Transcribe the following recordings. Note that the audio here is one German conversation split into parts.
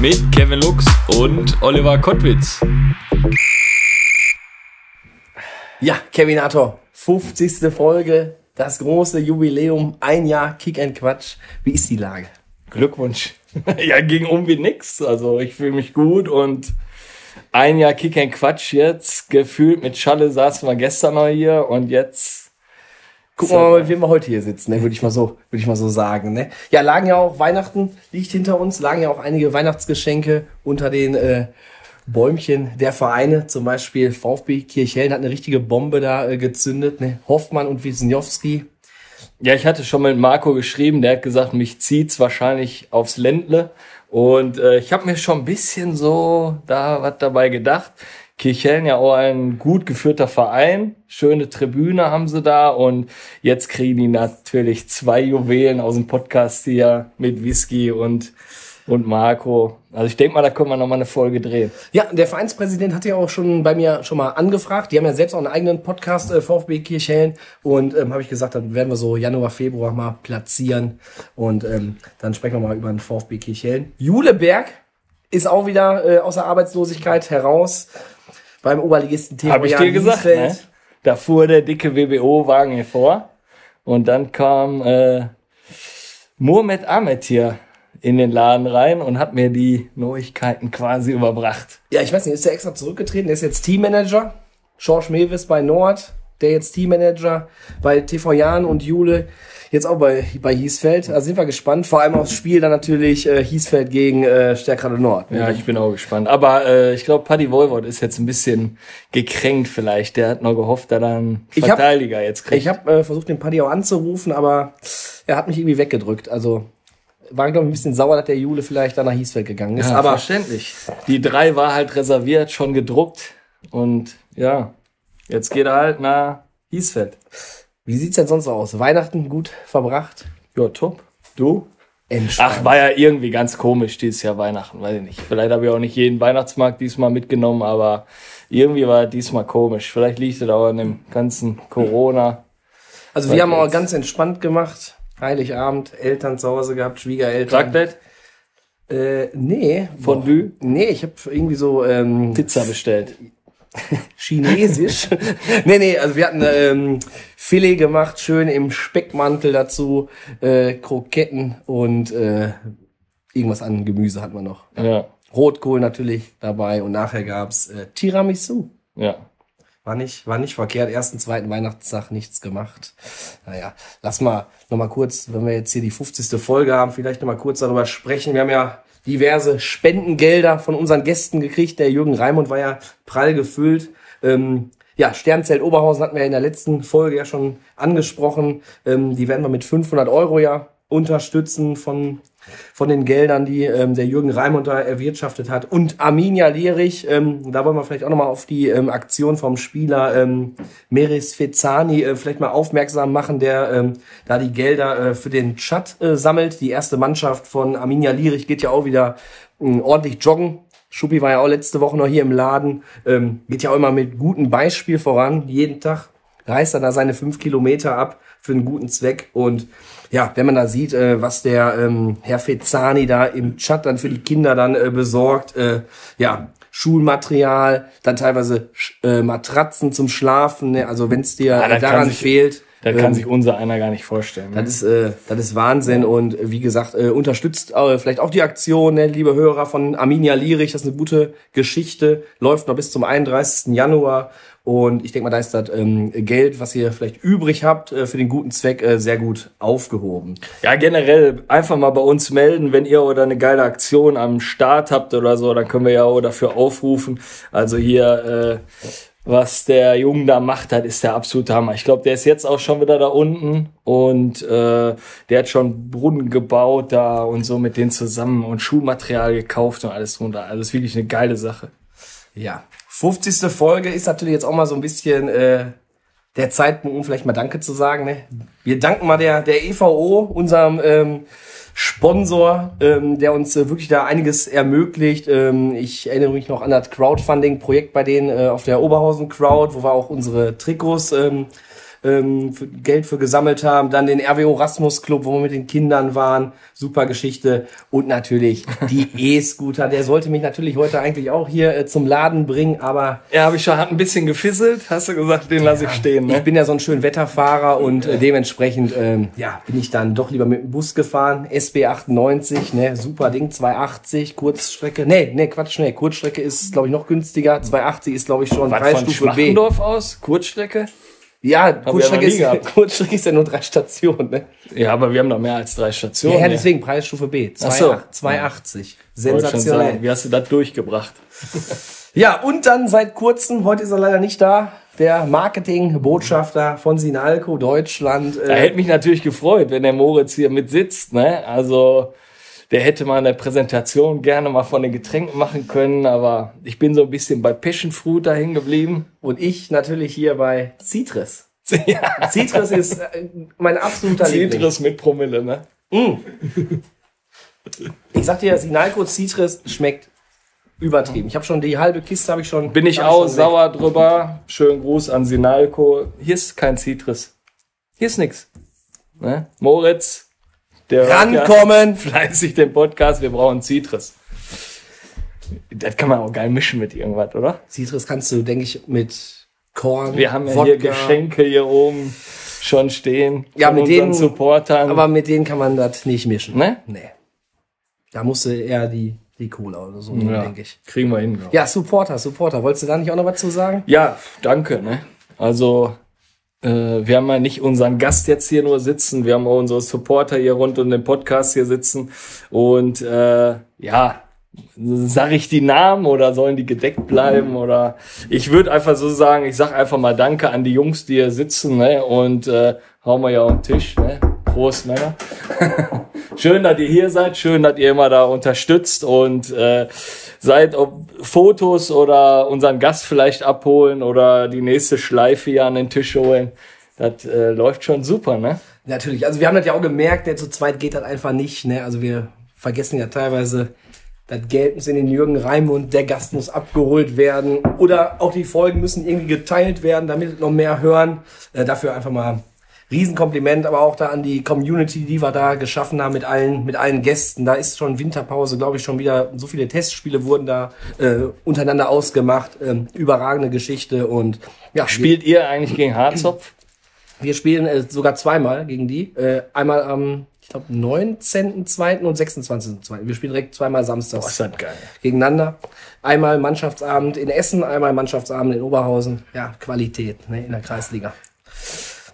mit Kevin Lux und Oliver Kottwitz. Ja, Kevinator, 50. Folge, das große Jubiläum, ein Jahr Kick and Quatsch. Wie ist die Lage? Glückwunsch. ja, ging um wie nix. Also ich fühle mich gut und ein Jahr Kick and Quatsch jetzt. Gefühlt mit Schalle saßen wir gestern noch hier und jetzt Gucken wir mal, mit wem wir heute hier sitzen, ne? würde ich mal so, würde ich mal so sagen. Ne? Ja, lagen ja auch Weihnachten liegt hinter uns, lagen ja auch einige Weihnachtsgeschenke unter den äh, Bäumchen der Vereine. Zum Beispiel VfB Kirchhellen hat eine richtige Bombe da äh, gezündet. Ne? Hoffmann und Wisniewski. Ja, ich hatte schon mit Marco geschrieben, der hat gesagt, mich zieht's wahrscheinlich aufs Ländle. Und äh, ich habe mir schon ein bisschen so da was dabei gedacht. Kirchhellen ja auch ein gut geführter Verein. Schöne Tribüne haben sie da und jetzt kriegen die natürlich zwei Juwelen aus dem Podcast hier mit Whisky und, und Marco. Also ich denke mal, da können wir nochmal eine Folge drehen. Ja, der Vereinspräsident hat ja auch schon bei mir schon mal angefragt. Die haben ja selbst auch einen eigenen Podcast, äh, VfB Kirchhellen. Und ähm, habe ich gesagt, dann werden wir so Januar, Februar mal platzieren. Und ähm, dann sprechen wir mal über den VfB Kirchhellen. Juleberg ist auch wieder äh, aus der Arbeitslosigkeit heraus beim Oberligisten TV. Habe ich dir gesagt, ne? Da fuhr der dicke WBO-Wagen hier vor und dann kam äh, Mohamed Ahmed hier in den Laden rein und hat mir die Neuigkeiten quasi überbracht. Ja, ich weiß nicht, ist der extra zurückgetreten? Der ist jetzt Teammanager. George Mewis bei Nord, der jetzt Teammanager bei TV Jan und Jule jetzt auch bei, bei Hiesfeld. Also sind wir gespannt. Vor allem aufs Spiel dann natürlich äh, Hiesfeld gegen äh, Stärkrade Nord. Ja, ich bin auch gespannt. Aber äh, ich glaube, Paddy Wolwort ist jetzt ein bisschen gekränkt vielleicht. Der hat noch gehofft, dass er einen Verteidiger hab, jetzt kriegt. Ich habe äh, versucht, den Paddy auch anzurufen, aber er hat mich irgendwie weggedrückt. Also war, glaube ich, ein bisschen sauer, dass der Jule vielleicht dann nach Hiesfeld gegangen ist. Ja, aber verständlich. Die drei war halt reserviert, schon gedruckt. Und ja, jetzt geht er halt nach Hiesfeld. Wie sieht's denn sonst aus? Weihnachten gut verbracht? Ja, top. Du? Entspannt. Ach, war ja irgendwie ganz komisch dieses Jahr Weihnachten, weiß ich nicht. Vielleicht habe ich auch nicht jeden Weihnachtsmarkt diesmal mitgenommen, aber irgendwie war diesmal komisch. Vielleicht liegt es auch an dem ganzen Corona. Also wir haben auch ganz entspannt gemacht. Heiligabend, Eltern zu Hause gehabt, Schwiegereltern. Raclette? Äh, nee. Fondue? Nee, ich habe irgendwie so ähm, Pizza bestellt. Chinesisch. nee, nee, also wir hatten ähm, Filet gemacht, schön im Speckmantel dazu, äh, Kroketten und äh, irgendwas an Gemüse hatten wir noch. Ja. Rotkohl natürlich dabei und nachher gab's äh, Tiramisu. Ja. War nicht, war nicht verkehrt. Ersten, zweiten Weihnachtstag nichts gemacht. Naja, lass mal noch mal kurz, wenn wir jetzt hier die 50. Folge haben, vielleicht noch mal kurz darüber sprechen. Wir haben ja diverse Spendengelder von unseren Gästen gekriegt. Der Jürgen Raimund war ja prall gefüllt. Ähm, ja, Sternzelt Oberhausen hatten wir in der letzten Folge ja schon angesprochen. Ähm, die werden wir mit 500 Euro ja unterstützen von von den Geldern, die ähm, der Jürgen Raimund da erwirtschaftet hat. Und Arminia Lierich, ähm, da wollen wir vielleicht auch nochmal auf die ähm, Aktion vom Spieler ähm, Meris Fezzani äh, vielleicht mal aufmerksam machen, der ähm, da die Gelder äh, für den Chat äh, sammelt. Die erste Mannschaft von Arminia Lierich geht ja auch wieder äh, ordentlich joggen. Schuppi war ja auch letzte Woche noch hier im Laden. Ähm, geht ja auch immer mit gutem Beispiel voran. Jeden Tag reißt er da seine fünf Kilometer ab für einen guten Zweck und ja, wenn man da sieht, äh, was der ähm, Herr Fezzani da im Chat dann für die Kinder dann äh, besorgt, äh, ja, Schulmaterial, dann teilweise äh, Matratzen zum Schlafen, ne? also wenn es dir ja, äh, daran sich, fehlt. Da kann ähm, sich unser einer gar nicht vorstellen. Ne? Das ist, äh, das ist Wahnsinn und wie gesagt, äh, unterstützt äh, vielleicht auch die Aktion, ne, liebe Hörer von Arminia Lierich, das ist eine gute Geschichte, läuft noch bis zum 31. Januar und ich denke mal, da ist das ähm, Geld, was ihr vielleicht übrig habt, äh, für den guten Zweck äh, sehr gut aufgehoben. Ja, generell einfach mal bei uns melden, wenn ihr oder eine geile Aktion am Start habt oder so, dann können wir ja auch dafür aufrufen. Also hier, äh, was der Junge da macht hat, ist der absolute Hammer. Ich glaube, der ist jetzt auch schon wieder da unten und äh, der hat schon Brunnen gebaut da und so mit denen zusammen und Schulmaterial gekauft und alles drunter. Also ist wirklich eine geile Sache. Ja. 50. Folge ist natürlich jetzt auch mal so ein bisschen äh, der Zeitpunkt, um vielleicht mal Danke zu sagen. Ne? Wir danken mal der, der EVO, unserem ähm, Sponsor, ähm, der uns äh, wirklich da einiges ermöglicht. Ähm, ich erinnere mich noch an das Crowdfunding-Projekt bei denen äh, auf der Oberhausen Crowd, wo wir auch unsere Trikots ähm, ähm, für Geld für gesammelt haben. Dann den RWO Rasmus Club, wo wir mit den Kindern waren. Super Geschichte. Und natürlich die E-Scooter. Der sollte mich natürlich heute eigentlich auch hier äh, zum Laden bringen, aber. Ja, habe ich schon, hat ein bisschen gefisselt. Hast du gesagt, den lasse ich stehen, ne? Ich bin ja so ein schön Wetterfahrer und äh, dementsprechend, ähm, ja, bin ich dann doch lieber mit dem Bus gefahren. SB 98, ne, super Ding, 280, Kurzstrecke. Nee, nee, Quatsch, nee, Kurzstrecke ist, glaube ich, noch günstiger. 280 ist, glaube ich, schon Was, von Preisstufe B. Schmachendorf aus? Kurzstrecke? Ja, Kurzstrecke ist. Kurzstrecke ist ja nur drei Stationen, ne? Ja, aber wir haben noch mehr als drei Stationen. Ja, ja deswegen Preisstufe B. Ach so. 280. Wollte schon Sensationell. sagen, Wie hast du das durchgebracht? Ja, und dann seit kurzem, heute ist er leider nicht da, der Marketing-Botschafter von Sinalco Deutschland. Da Äh, hätte mich natürlich gefreut, wenn der Moritz hier mit sitzt, ne? Also, der hätte mal eine Präsentation gerne mal von den Getränken machen können, aber ich bin so ein bisschen bei Passion Fruit da hängen geblieben. und ich natürlich hier bei Citrus. Ja. Citrus ist äh, mein absoluter Liebling. Citrus mit Promille, ne? Ich sag dir, Sinalco Citrus schmeckt übertrieben. Ich habe schon die halbe Kiste, habe ich schon. Bin ich auch schon weg. sauer drüber. Schönen Gruß an Sinalco. Hier ist kein Citrus. Hier ist nix. Ne? Moritz, der hört ja Rankommen! fleißig den Podcast, wir brauchen Citrus. Das kann man auch geil mischen mit irgendwas, oder? Citrus kannst du, denke ich, mit Korn. Wir haben ja Wodka, hier Geschenke hier oben schon stehen. Ja, mit denen- Supportern. Aber mit denen kann man das nicht mischen. ne? Nee. Da musste eher die, die Cola oder so, Ja, denke ich. kriegen wir hin. glaub ich. Ja, Supporter, Supporter. Wolltest du da nicht auch noch was zu sagen? Ja, danke. Ne? Also wir haben ja nicht unseren Gast jetzt hier nur sitzen, wir haben auch unsere Supporter hier rund um den Podcast hier sitzen. Und äh, ja, sag ich die Namen oder sollen die gedeckt bleiben? Oder ich würde einfach so sagen, ich sag einfach mal Danke an die Jungs, die hier sitzen, ne? Und äh, hauen wir ja auf den Tisch, ne? Prost, Männer. schön, dass ihr hier seid, schön, dass ihr immer da unterstützt und äh, seid, ob Fotos oder unseren Gast vielleicht abholen oder die nächste Schleife hier an den Tisch holen. Das äh, läuft schon super, ne? Natürlich. Also wir haben das ja auch gemerkt, der zu zweit geht das einfach nicht. Ne? Also wir vergessen ja teilweise, das Geld muss in den Jürgen Raimund, der Gast muss abgeholt werden. Oder auch die Folgen müssen irgendwie geteilt werden, damit noch mehr hören. Äh, dafür einfach mal Riesenkompliment, aber auch da an die Community, die wir da geschaffen haben mit allen, mit allen Gästen. Da ist schon Winterpause, glaube ich, schon wieder so viele Testspiele wurden da äh, untereinander ausgemacht. Ähm, überragende Geschichte und ja, Spielt ihr eigentlich gegen Harzopf? wir spielen äh, sogar zweimal gegen die. Äh, einmal am, ich glaube, 19.2. und 26.2. Wir spielen direkt zweimal samstags Boah, ist das geil. gegeneinander. Einmal Mannschaftsabend in Essen, einmal Mannschaftsabend in Oberhausen. Ja, Qualität ne, in der Kreisliga.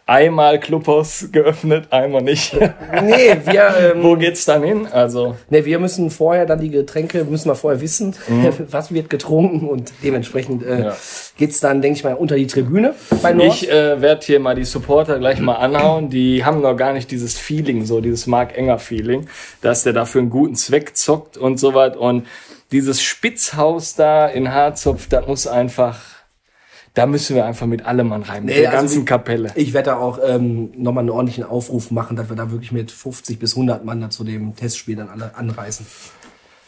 Einmal Clubhaus geöffnet, einmal nicht. Nee, wir, ähm, Wo geht's dann hin? Also, nee, wir müssen vorher dann die Getränke, müssen wir vorher wissen, was wird getrunken und dementsprechend äh, Mhm. Ja. geht's dann, denke ich mal, unter die Tribüne bei Nord. ich äh, werde hier mal die Supporter gleich mal anhauen. Die haben noch gar nicht dieses Feeling, so dieses Mark Enger Feeling, dass der dafür einen guten Zweck zockt und so was. Und dieses Spitzhaus da in Harzopf, das muss einfach, da müssen wir einfach mit allem Mann rein, mit Nee, der also ganzen wie- Kapelle. Ich werde da auch ähm, nochmal einen ordentlichen Aufruf machen, dass wir da wirklich mit 50 bis 100 Mann da zu dem Testspiel dann alle anreisen.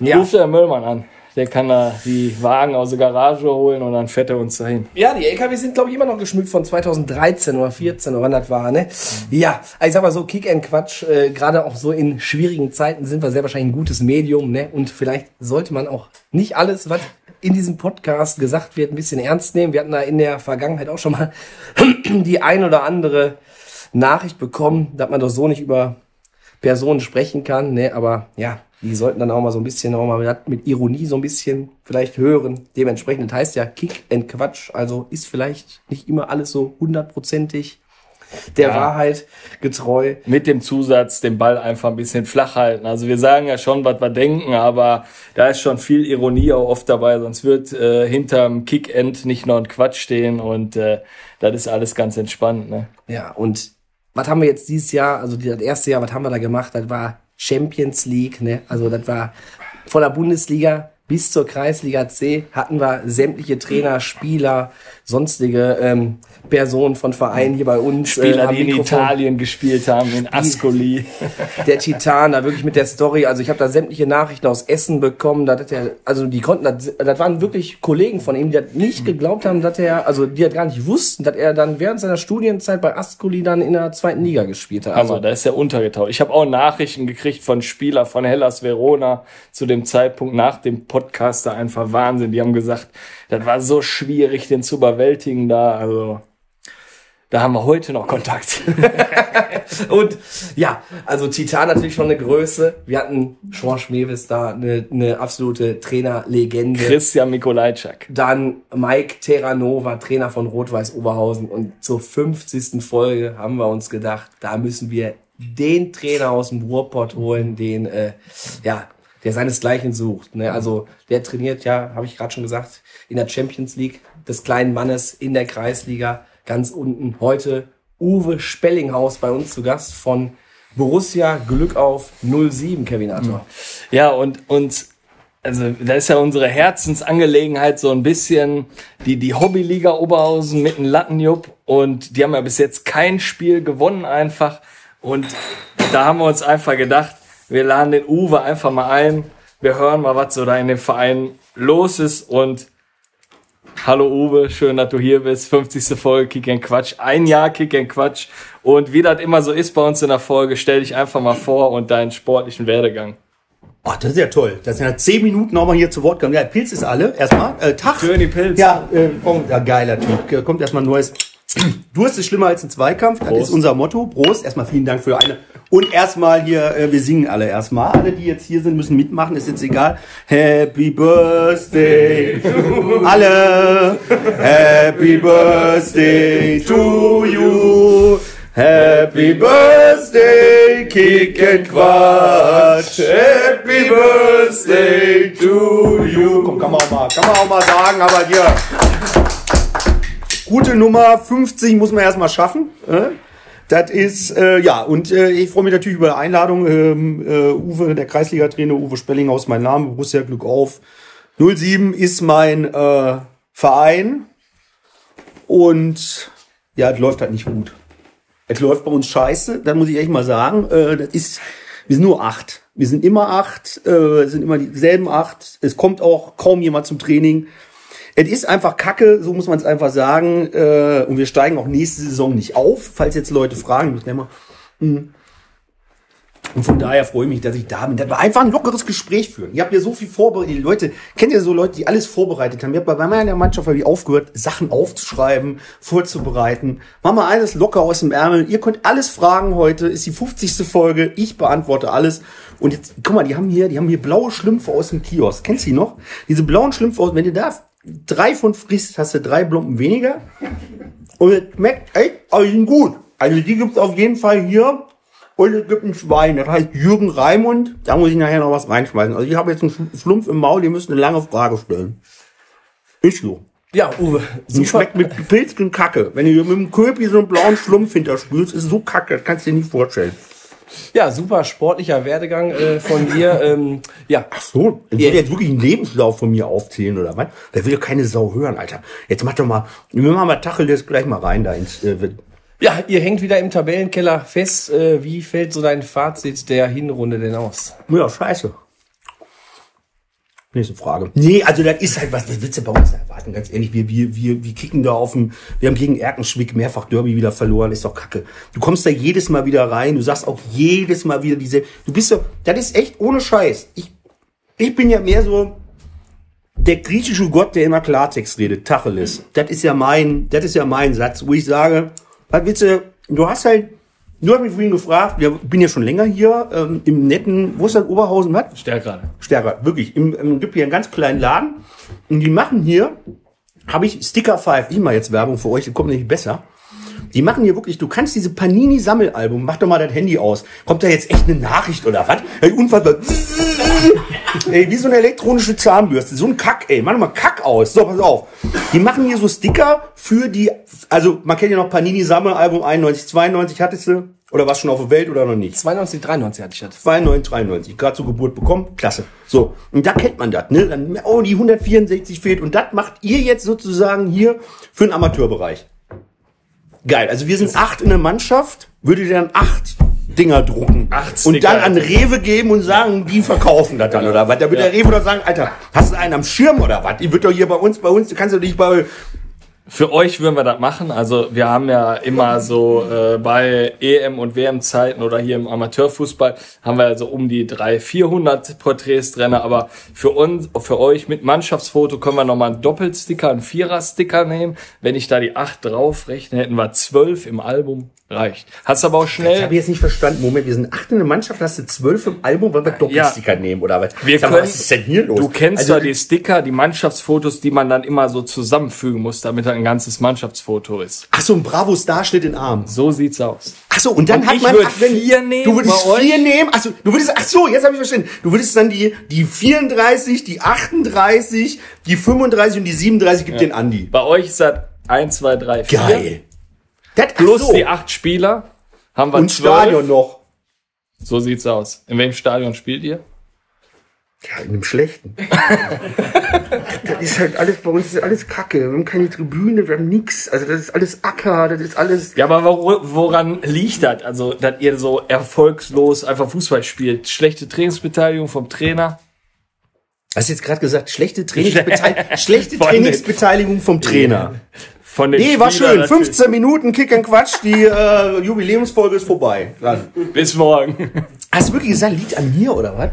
Ja, Ruft der Müllmann an. Der kann da die Wagen aus der Garage holen und dann fährt er uns dahin. ja die LKW sind, glaube ich, immer noch geschmückt von 2013 oder 14 oder wann das war, ne? Ja, ich sag mal so, Kick and Quatsch, äh, gerade auch so in schwierigen Zeiten sind wir sehr wahrscheinlich ein gutes Medium, ne? Und vielleicht sollte man auch nicht alles, was in diesem Podcast gesagt wird, ein bisschen ernst nehmen. Wir hatten da in der Vergangenheit auch schon mal die ein oder andere Nachricht bekommen, dass man doch so nicht über Personen sprechen kann, ne, aber ja, die sollten dann auch mal so ein bisschen auch mal mit, Ironie so ein bisschen vielleicht hören. Dementsprechend heißt ja Kick and Quatsch, also ist vielleicht nicht immer alles so hundertprozentig der Ja. Wahrheit getreu. Mit dem Zusatz, den Ball einfach ein bisschen flach halten. Also wir sagen ja schon, was wir denken, aber da ist schon viel Ironie auch oft dabei, sonst wird äh, hinterm Kick-End nicht noch ein Quatsch stehen und äh, das ist alles ganz entspannt. Ne? Ja, und was haben wir jetzt dieses Jahr, also das erste Jahr, was haben wir da gemacht? Das war Champions League, ne? Also das war voller Bundesliga bis zur Kreisliga C hatten wir sämtliche Trainer, Spieler, sonstige ähm, Personen von Vereinen hier bei uns. Spieler, äh, die in. Italien gespielt haben, in Ascoli. der Titan, da wirklich mit der Story. Also ich habe da sämtliche Nachrichten aus Essen bekommen. Da hat er, also die konnten, das, das waren wirklich Kollegen von ihm, die hat nicht geglaubt haben, dass er, also die hat gar nicht wussten, dass er dann während seiner Studienzeit bei Ascoli dann in der zweiten Liga gespielt hat. Also Also da ist er untergetaucht. Ich habe auch Nachrichten gekriegt von Spieler von Hellas Verona zu dem Zeitpunkt nach dem Podcast da einfach Wahnsinn. Die haben gesagt, das war so schwierig, den zu überwältigen da. Also da haben wir heute noch Kontakt. und ja, also Titan natürlich schon eine Größe. Wir hatten Schorsch Mewis da, eine, eine absolute Trainerlegende. Christian Mikolajczak. Dann Mike Terranova, Trainer von Rot-Weiß Oberhausen. Und zur 50. Folge haben wir uns gedacht, da müssen wir den Trainer aus dem Ruhrpott holen, den, äh, ja, der seinesgleichen sucht. Ne? Also der trainiert ja, habe ich gerade schon gesagt, in der Champions League des kleinen Mannes in der Kreisliga ganz unten. Heute Uwe Spellinghaus bei uns zu Gast von Borussia Glück auf 07, Kevin Ator. Ja, und, und also da ist ja unsere Herzensangelegenheit so ein bisschen die, die Hobbyliga Oberhausen mit dem Lattenjupp und die haben ja bis jetzt kein Spiel gewonnen einfach und da haben wir uns einfach gedacht, wir laden den Uwe einfach mal ein, wir hören mal, was so da in dem Verein los ist und Hallo Uwe, schön, dass du hier bist. 50. Folge Kick and Quatsch. Ein Jahr Kick and Quatsch. Und wie das immer so ist bei uns in der Folge, stell dich einfach mal vor und deinen sportlichen Werdegang. Oh, das ist ja toll. Das sind ja zehn Minuten nochmal hier zu Wort kommen. Ja, Pilz ist alle. Erstmal. Äh, Tag. Schöni Pilz. Ja, äh, komm, ja, geiler Typ. Kommt erstmal ein neues. Durst ist schlimmer als ein Zweikampf. Das Prost. ist unser Motto. Prost. Erstmal vielen Dank für eine. Und erstmal hier, äh, wir singen alle erstmal. Alle, die jetzt hier sind, müssen mitmachen. Ist jetzt egal. Happy Birthday to alle. Happy Birthday to you. Happy Birthday, Kick and Quatsch. Happy Birthday to you. Komm, kann man auch mal, kann man auch mal sagen, aber hier. Gute Nummer 50 muss man erstmal schaffen. Äh? Das ist, äh, ja, und äh, ich freue mich natürlich über die Einladung. Ähm, äh, Uwe, der Kreisliga-Trainer Uwe Spellinghaus, mein Name, Borussia Glück auf. 07 ist mein äh, Verein. Und ja, es läuft halt nicht gut. Es läuft bei uns scheiße, das muss ich echt mal sagen. Äh, das ist, wir sind nur acht. Wir sind immer acht, äh, sind immer dieselben acht. Es kommt auch kaum jemand zum Training. Es ist einfach Kacke, so muss man es einfach sagen. Äh, und wir steigen auch nächste Saison nicht auf, falls jetzt Leute fragen. Ich mal. hm. Und von daher freue ich mich, dass ich da bin. Das war einfach ein lockeres Gespräch führen. Ihr habt ja so viel vorbereitet. Die Leute, kennt ihr so Leute, die alles vorbereitet haben? Ich habe bei meiner Mannschaft habe ich aufgehört, Sachen aufzuschreiben, vorzubereiten. Machen wir alles locker aus dem Ärmel. Ihr könnt alles fragen heute. Ist die 50. Folge. Ich beantworte alles. Und jetzt, guck mal, die haben hier, die haben hier blaue Schlümpfe aus dem Kiosk. Kennst du die noch? Diese blauen Schlümpfe aus, wenn du da drei von frisst, hast du drei Blompen weniger. Und es schmeckt echt, also die sind gut. Also die gibt's auf jeden Fall hier. Und es gibt ein Schwein, das heißt Jürgen Raimund. Da muss ich nachher noch was reinschmeißen. Also ich habe jetzt einen Sch- Schlumpf im Maul, ihr müsst eine lange Frage stellen. Ist so. Ja, Uwe, Die super. schmeckt mit Pilz und Kacke. Wenn du mit dem Köpi so einen blauen Schlumpf hinterspülst, ist so kacke, das kannst du dir nicht vorstellen. Ja, super sportlicher Werdegang äh, von dir. Ähm, ja, Ach so, ich will jetzt wirklich einen Lebenslauf von mir aufzählen oder was? Da will ja keine Sau hören, Alter. Jetzt mach doch mal, wir machen mal Tachel das gleich mal rein da ins, äh, ja, ihr hängt wieder im Tabellenkeller fest. Äh, wie fällt so dein Fazit der Hinrunde denn aus? Ja, scheiße. Nächste Frage. Nee, also das ist halt was, was willst du bei uns erwarten? Ganz ehrlich, wir, wir, wir, wir kicken da auf dem, wir haben gegen Erkenschwick mehrfach Derby wieder verloren, ist doch kacke. Du kommst da jedes Mal wieder rein, du sagst auch jedes Mal wieder diese, du bist so, das ist echt ohne Scheiß. Ich, ich bin ja mehr so der griechische Gott, der immer Klartext redet, Tacheles. Das ist ja mein, das ist ja mein Satz, wo ich sage, was willst du, du hast halt, du hast mich vorhin gefragt, ich bin ja schon länger hier, ähm, im netten, wo ist das, Oberhausen, was? Stärker. stärker. Wirklich. Im, im, gibt hier einen ganz kleinen Laden. Und die machen hier, habe ich Sticker 5, ich mache jetzt Werbung für euch, das kommt nicht besser. Die machen hier wirklich, du kannst diese Panini-Sammelalbum, mach doch mal das Handy aus. Kommt da jetzt echt eine Nachricht oder was? Hey, unfassbar. ey, wie so eine elektronische Zahnbürste. So ein Kack, ey. Mach mal Kack aus. So, pass auf. Die machen hier so Sticker für die, also man kennt ja noch Panini Sammelalbum 91, 92 hattest du? Oder warst schon auf der Welt oder noch nicht? 92, 93 hatte ich das. 92, 93, gerade zur Geburt bekommen, klasse. So, und da kennt man das, ne? Dann, oh, die 164 fehlt. Und das macht ihr jetzt sozusagen hier für den Amateurbereich. Geil, also wir sind acht in der Mannschaft, würdet ihr dann acht Dinger drucken Acht und Sticker. dann an Rewe geben und sagen, die verkaufen das dann oder was? Da wird der Rewe doch sagen, Alter, hast du einen am Schirm oder was? Die wird doch hier bei uns, bei uns, du kannst doch nicht bei Für euch würden wir das machen. Also wir haben ja immer so äh, bei EM und WM-Zeiten oder hier im Amateurfußball haben wir so um die 300, 400 Porträts drin. Aber für uns, für euch mit Mannschaftsfoto können wir nochmal einen Doppelsticker, einen Vierer-Sticker nehmen. Wenn ich da die 8 drauf rechne, hätten wir 12 im Album. Reicht. Hast aber auch Ich schnell. habe jetzt nicht verstanden. Moment, wir sind acht in der Mannschaft, hast du zwölf im Album, weil wir Doppelsticker nehmen oder was? Wir Sag mal, können, was ist denn hier los? Du kennst also, ja die Sticker, die Mannschaftsfotos, die man dann immer so zusammenfügen muss, damit ein ganzes Mannschaftsfoto ist. Ach so, ein Bravo-Starschnitt in Arm. So sieht's aus. Ach so, und dann Und hat ich man ach, wenn- vier nehmen Du würdest bei euch? vier nehmen. Ach so, du würdest ach so, jetzt habe ich verstanden. Du würdest dann die die 34, die 38, die 35 und die 37 gibt den Andi. Bei euch ist das 1, 2, 3, 4. Geil. Das, Plus so. die acht Spieler haben wir und 12. Stadion noch. So sieht's aus. In welchem Stadion spielt ihr? Ja, in einem schlechten. das ist halt alles bei uns ist alles Kacke. Wir haben keine Tribüne, wir haben nix. Also das ist alles Acker, das ist alles Ja, aber wor- woran liegt das? Also, dass ihr so erfolgslos einfach Fußball spielt? Schlechte Trainingsbeteiligung vom Trainer? Hast du jetzt gerade gesagt, schlechte Trainingsbeteiligung, schlechte Trainingsbeteiligung vom Trainer. Von den Nee, war Spielern schön. natürlich. 15 Minuten Kick and Quatsch, die äh, Jubiläumsfolge ist vorbei. Dann. Bis morgen. Hast du wirklich gesagt, liegt an mir oder was?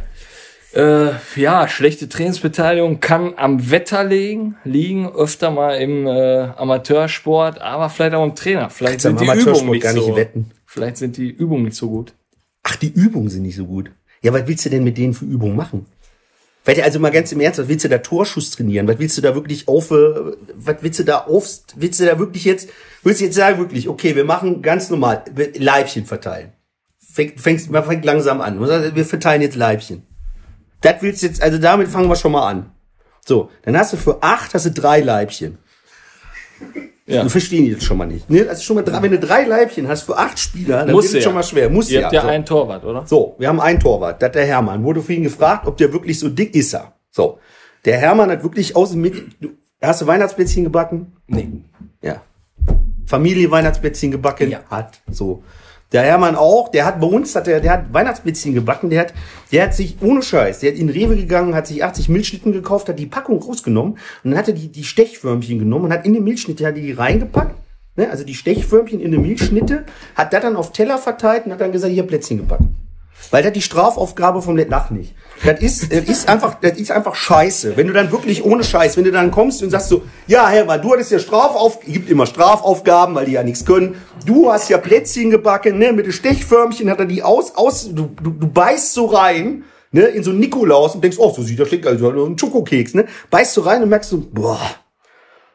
Äh, ja, schlechte Trainingsbeteiligung kann am Wetter liegen, liegen öfter mal im äh, Amateursport, aber vielleicht auch im Trainer. Vielleicht Kannst sind die Übungen nicht gar nicht so. wetten. Vielleicht sind die Übungen nicht so gut. Ach, die Übungen sind nicht so gut. Ja, was willst du denn mit denen für Übungen machen? Weil also mal ganz im Ernst, was willst du da Torschuss trainieren? Was willst du da wirklich auf, äh, was willst du da auf, willst du da wirklich jetzt, willst du jetzt sagen wirklich, okay, wir machen ganz normal, Leibchen verteilen. Fäng- Fängst, man fängt langsam an. Wir verteilen jetzt Leibchen. Das willst du jetzt, also damit fangen wir schon mal an. So, dann hast du für acht, hast du drei Leibchen. Ja. Du verstehen jetzt schon mal nicht. Ne? Also schon mal drei, wenn du drei Leibchen hast für acht Spieler, dann Muss wird es ja. schon mal schwer. Muss Ihr ja. habt ja so. einen Torwart, oder? So, wir haben einen Torwart, das der Hermann. Wurde für ihn gefragt, ob der wirklich so dick ist er. So, der Hermann hat wirklich aus dem Mit Hast du Weihnachtsplätzchen gebacken? Nee. Ja. Familie Weihnachtsplätzchen gebacken? Ja. Hat. So. Der Hermann auch, der hat bei uns, hat der, der hat Weihnachtsplätzchen gebacken, der hat, der hat sich, ohne Scheiß, der hat in Rewe gegangen, hat sich 80 Milchschnitten gekauft, hat die Packung rausgenommen und dann hat er die, die Stechförmchen genommen und hat in die Milchschnitte, hat die, reingepackt, ne, also die Stechförmchen in die Milchschnitte, hat das dann auf Teller verteilt und hat dann gesagt, hier Plätzchen gebacken. Weil das die Strafaufgabe vom Lach nicht. Das ist, das ist einfach, das ist einfach scheiße. Wenn du dann wirklich ohne Scheiß, wenn du dann kommst und sagst so, ja, Herr, weil du hattest ja Strafauf, gibt immer Strafaufgaben, weil die ja nichts können. Du hast ja Plätzchen gebacken, ne, mit den Stechförmchen hat er die aus, aus, du, du, du beißt so rein, ne, in so einen Nikolaus und denkst, oh, so sieht das schlecht aus, also ein Schokokeks, ne, beißt so rein und merkst so, boah,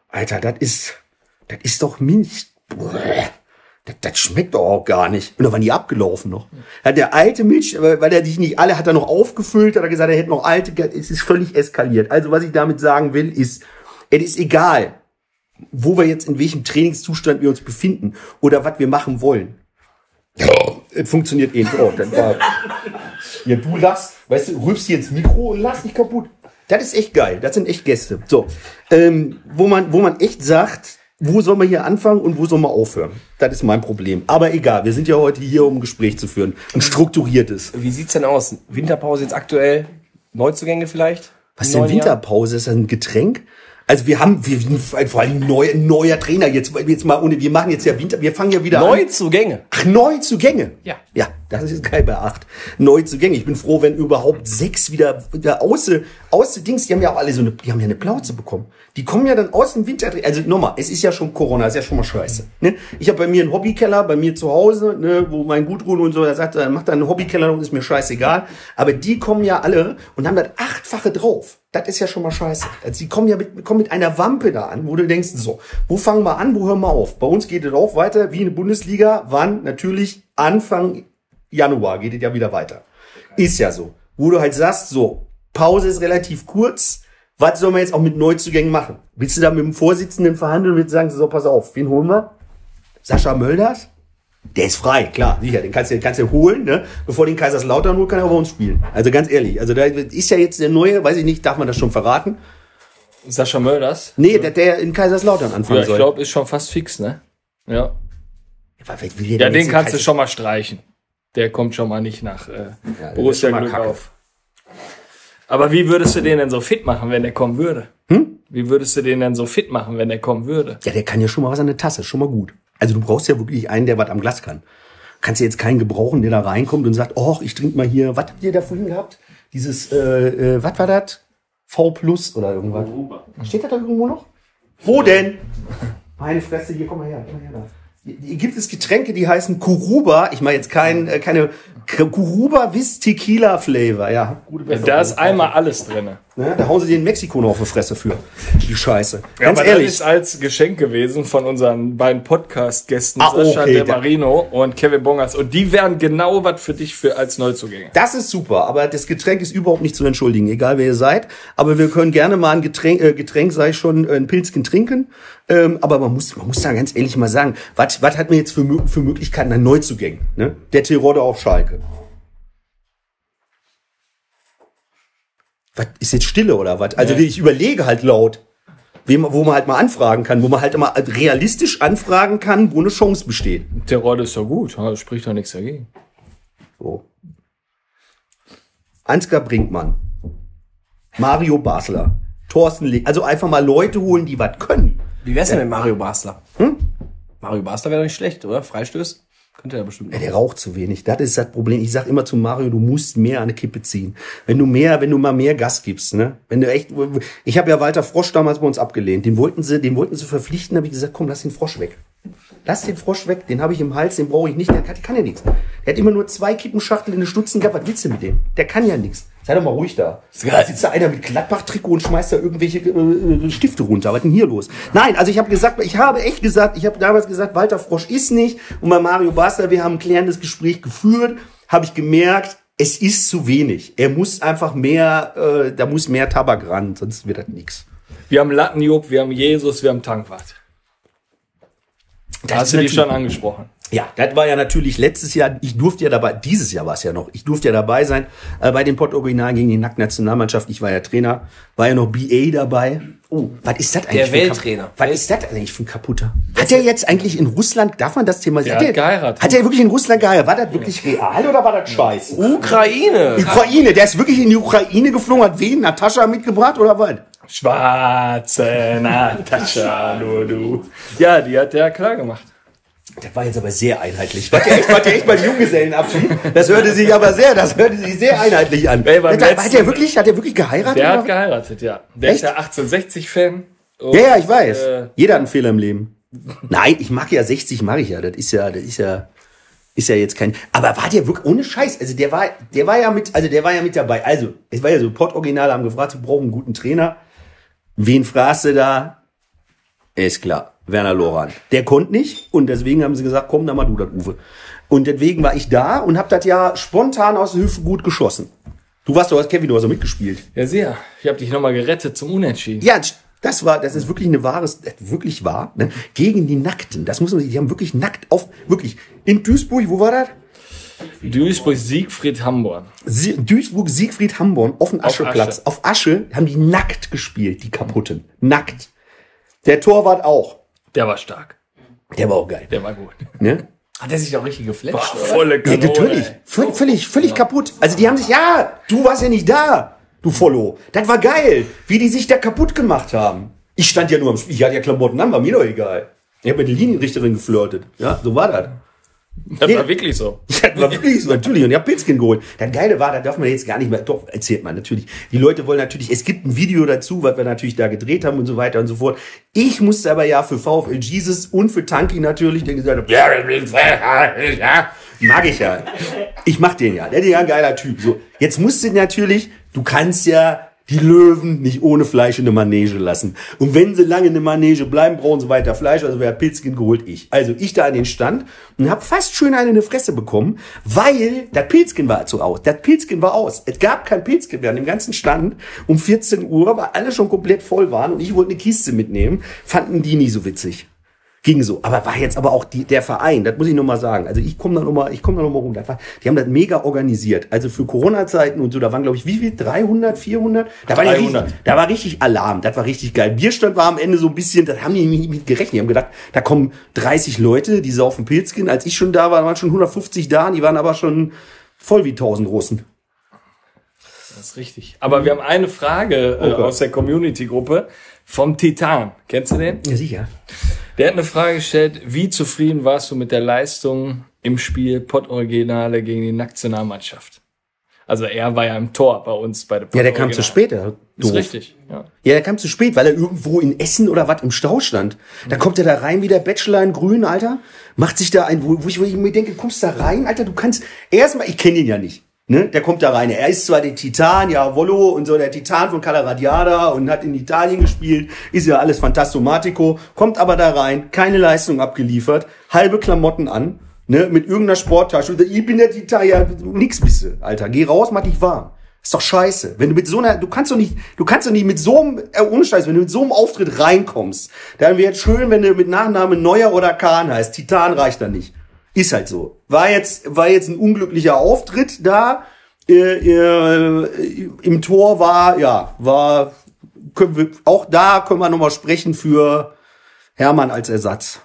Alter, das ist, das ist doch Milch, boah. Das, das schmeckt doch auch gar nicht. Und dann waren die abgelaufen noch. Hat der alte Milch, weil er sich nicht alle, hat er noch aufgefüllt, hat er gesagt, er hätte noch alte, es ist völlig eskaliert. Also was ich damit sagen will, ist, es ist egal, wo wir jetzt, in welchem Trainingszustand wir uns befinden oder was wir machen wollen. Es funktioniert nicht. Oh, das war, ja, du lachst, weißt du, rülpst hier ins Mikro und lachst nicht kaputt. Das ist echt geil. Das sind echt Gäste. So, ähm, wo man, wo man echt sagt, wo soll man hier anfangen und wo soll man aufhören? Das ist mein Problem. Aber egal, wir sind ja heute hier, um ein Gespräch zu führen. Ein strukturiertes. Wie sieht's denn aus? Winterpause jetzt aktuell? Neuzugänge vielleicht? Was Im denn? Winterpause? Ist das ein Getränk? Also wir haben, wir vor allem neu, neuer Trainer jetzt, jetzt mal ohne, wir machen jetzt ja Winter, wir fangen ja wieder an. Neuzugänge. Ach, Neuzugänge. Ja. Ja, das ist geil bei acht. Neuzugänge. Ich bin froh, wenn überhaupt sechs wieder, wieder außer, außer Dings, die haben ja auch alle so eine, die haben ja eine Plauze bekommen. Die kommen ja dann aus dem Winter, also nochmal, es ist ja schon Corona, ist ja schon mal scheiße. Ne? Ich habe bei mir einen Hobbykeller, bei mir zu Hause, ne, wo mein Gudrun und so, er sagt, er macht da einen Hobbykeller und ist mir scheißegal. Aber die kommen ja alle und haben das achtfache drauf. Das ist ja schon mal scheiße. Die kommen ja mit, kommen mit einer Wampe da an, wo du denkst, so, wo fangen wir an, wo hören wir auf? Bei uns geht es auch weiter, wie in der Bundesliga. Wann? Natürlich Anfang Januar geht es ja wieder weiter. Ist ja so. wo du halt sagst, so, Pause ist relativ kurz, was soll man jetzt auch mit Neuzugängen machen? Willst du da mit dem Vorsitzenden verhandeln und willst sagen, so, pass auf, wen holen wir? Sascha Mölders? Der ist frei, klar, sicher, den kannst du, kannst du holen, ne? Bevor den Kaiserslautern holt, kann er bei uns spielen. Also ganz ehrlich, also da ist ja jetzt der neue, weiß ich nicht, darf man das schon verraten? Sascha Mölders? Nee, der, der in Kaiserslautern anfangen Ja, ich soll. glaube, ist schon fast fix, ne? Ja. Ja, den kannst du schon mal streichen. Der kommt schon mal nicht nach äh, der Borussia Glück kacke. auf. Aber wie würdest du den denn so fit machen, wenn der kommen würde? Hm? Wie würdest du den denn so fit machen, wenn der kommen würde? Ja, der kann ja schon mal was an der Tasse, schon mal gut. Also du brauchst ja wirklich einen, der was am Glas kann. Kannst ja jetzt keinen gebrauchen, der da reinkommt und sagt, oh, ich trinke mal hier, was habt ihr da vorhin gehabt? Dieses, äh, äh, was war das? V Plus oder irgendwas. Steht das da irgendwo noch? Wo denn? Meine Fresse, hier, komm mal her, komm mal her da. Hier, gibt es Getränke, die heißen Kuruba. Ich meine jetzt kein, äh, keine Kuruba Wiss Tequila Flavor. Ja, gute Besserung. da ist einmal alles drinne. Ne? Da hauen sie den in Mexiko noch auf die Fresse für. Die Scheiße. Ja, Ganz aber ehrlich. das ist als Geschenk gewesen von unseren beiden Podcast-Gästen, Ah, Sascha okay, De Marino und Kevin Bongers. Und die wären genau was für dich für als Neuzugänge. Das ist super, aber das Getränk ist überhaupt nicht zu entschuldigen, egal wer ihr seid. Aber wir können gerne mal ein Getränk, äh, Getränk sei schon äh, ein Pilzchen trinken. Ähm, aber man muss, man muss da ganz ehrlich mal sagen, was hat man jetzt für, für Möglichkeiten an Neuzugängen? Ne? Der Terodde auf Schalke. Was ist jetzt Stille oder was? Also Nee. ich überlege halt laut, wem, wo man halt mal anfragen kann, wo man halt immer realistisch anfragen kann, wo eine Chance besteht. Der Rolle ist doch gut, ja, spricht doch nichts dagegen. So. Ansgar Brinkmann, Mario Basler, Thorsten Lee, also einfach mal Leute holen, die was können. Wie wär's denn mit Mario Basler? Hm? Mario Basler wäre doch nicht schlecht, oder? Freistöß? Könnte er bestimmt. Ja, der raucht zu wenig. Das ist das Problem. Ich sag immer zu Mario, du musst mehr an eine Kippe ziehen. Wenn du mehr, wenn du mal mehr Gas gibst, ne? Wenn du echt, ich habe ja Walter Frosch damals bei uns abgelehnt. Den wollten sie, den wollten sie verpflichten. Habe ich gesagt, komm, lass den Frosch weg. Lass den Frosch weg. Den habe ich im Hals, den brauche ich nicht. Der kann, der kann ja nichts. Der hat immer nur zwei Kippenschachteln in den Stutzen gehabt. Was willst du mit dem? Der kann ja nichts. Sei doch mal ruhig da. Da sitzt da einer mit Gladbach-Trikot und schmeißt da irgendwelche äh, äh, Stifte runter. Was ist denn hier los? Nein, also ich habe gesagt, ich habe echt gesagt, ich habe damals gesagt, Walter Frosch ist nicht. Und bei Mario Basler, wir haben ein klärendes Gespräch geführt, habe ich gemerkt, es ist zu wenig. Er muss einfach mehr, äh, da muss mehr Tabak ran, sonst wird das nichts. Wir haben Lattenjob, wir haben Jesus, wir haben Tankwart. Das Hast ist du die natürlich- schon angesprochen? Ja, das war ja natürlich letztes Jahr, ich durfte ja dabei, dieses Jahr war es ja noch, ich durfte ja dabei sein äh, bei dem Pott Original gegen die Nackt-Nationalmannschaft. Ich war ja Trainer, war ja noch BA dabei. Oh, was ist das eigentlich? Der für ein Kap- Welttrainer. Was ist das eigentlich für ein Kaputter? Hat er jetzt eigentlich in Russland, darf man das Thema Der hat hat er- geheiratet. Hat er wirklich in Russland geheiratet? War das wirklich real oder war das Scheiß? Ukraine! Ukraine, der ist wirklich in die Ukraine geflogen, hat wen? Natascha mitgebracht oder was? Schwarze Natascha, nur du. Ja, die hat der klar gemacht. Das war jetzt aber sehr einheitlich. War der echt, war der echt beim Junggesellenabschied? Das hörte sich aber sehr, das hörte sich sehr einheitlich an. Ey, hat, er- hat letzten- er wirklich, hat er wirklich geheiratet? Der hat geheiratet, ja. Der Echt? ist ja 1860-Fan. Ja, ja, ich weiß. Äh, Jeder hat einen Fehler im Leben. Nein, ich mag ja 60, mag ich ja. Das ist ja, das ist ja, ist ja jetzt kein. Aber war der wirklich ohne Scheiß? Also der war, der war ja mit, also der war ja mit dabei. Also es war ja so, Pott-Originale haben gefragt, wir brauchen einen guten Trainer. Wen fragst du da? Ist klar, Werner Loran. Der konnte nicht und deswegen haben sie gesagt, komm, dann mal du das, Uwe. Und deswegen war ich da und hab das ja spontan aus der Hüfte gut geschossen. Du warst doch als Kevin, du hast doch mitgespielt. ja, sehr. Ich habe dich nochmal gerettet zum Unentschieden. Ja, das war, das ist wirklich eine wahres, das wirklich wahr, ne? gegen die Nackten. Das muss man sich, die haben wirklich nackt auf, wirklich. In Duisburg, wo war das? Duisburg, Siegfried, Hamburg. Sie, Duisburg, Siegfried, Hamborn, auf dem Ascheplatz. Asche. Auf Asche haben die nackt gespielt, die kaputten. Nackt. Der Torwart auch. Der war stark. Der war auch geil. Der war gut. Ne? Hat er sich auch richtig geflasht? Boah, volle Ja, Kanone. natürlich. ey. Völlig, völlig, völlig kaputt. Also die haben sich, ja, du warst ja nicht da, du Follow. Das war geil, wie die sich da kaputt gemacht haben. Ich stand ja nur am Spiel, ich hatte ja Klamotten an, war mir doch egal. Ich habe mit der Linienrichterin geflirtet. Ja, so war das. Das Nee. war wirklich so. Das war wirklich so, natürlich. Und ich habe Pilzkin geholt. Das Geile war, da darf man jetzt gar nicht mehr, doch, erzählt man natürlich. Die Leute wollen natürlich, es gibt ein Video dazu, was wir natürlich da gedreht haben und so weiter und so fort. Ich musste aber ja für VfL Jesus und für Tanky natürlich, der gesagt hat, ja, ich bin ja, mag ich ja. Ich mach den ja. Der ist ja ein geiler Typ. So, jetzt musst du natürlich, du kannst ja, die Löwen nicht ohne Fleisch in eine Manege lassen. Und wenn sie lange in eine Manege bleiben, brauchen sie weiter Fleisch. Also wer hat Pilzkin geholt? Ich. Also ich da an den Stand und habe fast schön eine in die Fresse bekommen, weil das Pilzkin war zu aus. Das Pilzkin war aus. Es gab kein Pilzkin mehr an dem ganzen Stand. Um 14 Uhr, weil alle schon komplett voll waren und ich wollte eine Kiste mitnehmen, fanden die nie so witzig. Ging so. Aber war jetzt aber auch die, der Verein, das muss ich nochmal sagen. Also ich komme da nochmal, ich komme da nochmal rum. War, die haben das mega organisiert. Also für Corona-Zeiten und so, da waren glaube ich, wie viel? 300, 400? Da war, ja 300. richtig, da war richtig Alarm. Das war richtig geil. Bierstand war am Ende so ein bisschen, das haben die nicht mit gerechnet. Die haben gedacht, da kommen 30 Leute, die saufen Pilzkin. Als ich schon da war, waren schon 150 da. Die waren aber schon voll wie 1000 Russen. Das ist richtig. Aber wir haben eine Frage äh, Okay. aus der Community-Gruppe vom Titan. Kennst du den? Ja, sicher. Der hat eine Frage gestellt, wie zufrieden warst du mit der Leistung im Spiel Pott-Originale gegen die Nationalmannschaft? Also er war ja im Tor bei uns bei der Ja, der kam zu spät. der Ist richtig, ja. Ja, der kam zu spät, weil er irgendwo in Essen oder was im Stau stand. Da kommt er da rein wie der Bachelor in Grün, Alter. Macht sich da ein, wo, wo, ich, wo ich mir denke, kommst da rein, Alter, du kannst, erstmal, ich kenne ihn ja nicht. Ne? Der kommt da rein. Er ist zwar der Titan, ja, Wollo und so, der Titan von Calaradiada und hat in Italien gespielt, ist ja alles Fantastomatico, kommt aber da rein, keine Leistung abgeliefert, halbe Klamotten an, ne, mit irgendeiner Sporttasche. Ich bin der Titan, ja, nix bist du, Alter. Geh raus, mach dich warm. Ist doch scheiße. Wenn du mit so einer, du kannst doch nicht, du kannst doch nicht mit so einem, äh, ohne Scheiß, wenn du mit so einem Auftritt reinkommst, dann wäre es schön, wenn du mit Nachname Neuer oder Kahn heißt. Titan reicht da nicht. Ist halt so. War jetzt, war jetzt ein unglücklicher Auftritt da. Äh, äh, Im Tor war, ja, war, können wir, auch da können wir nochmal sprechen für Hermann als Ersatz.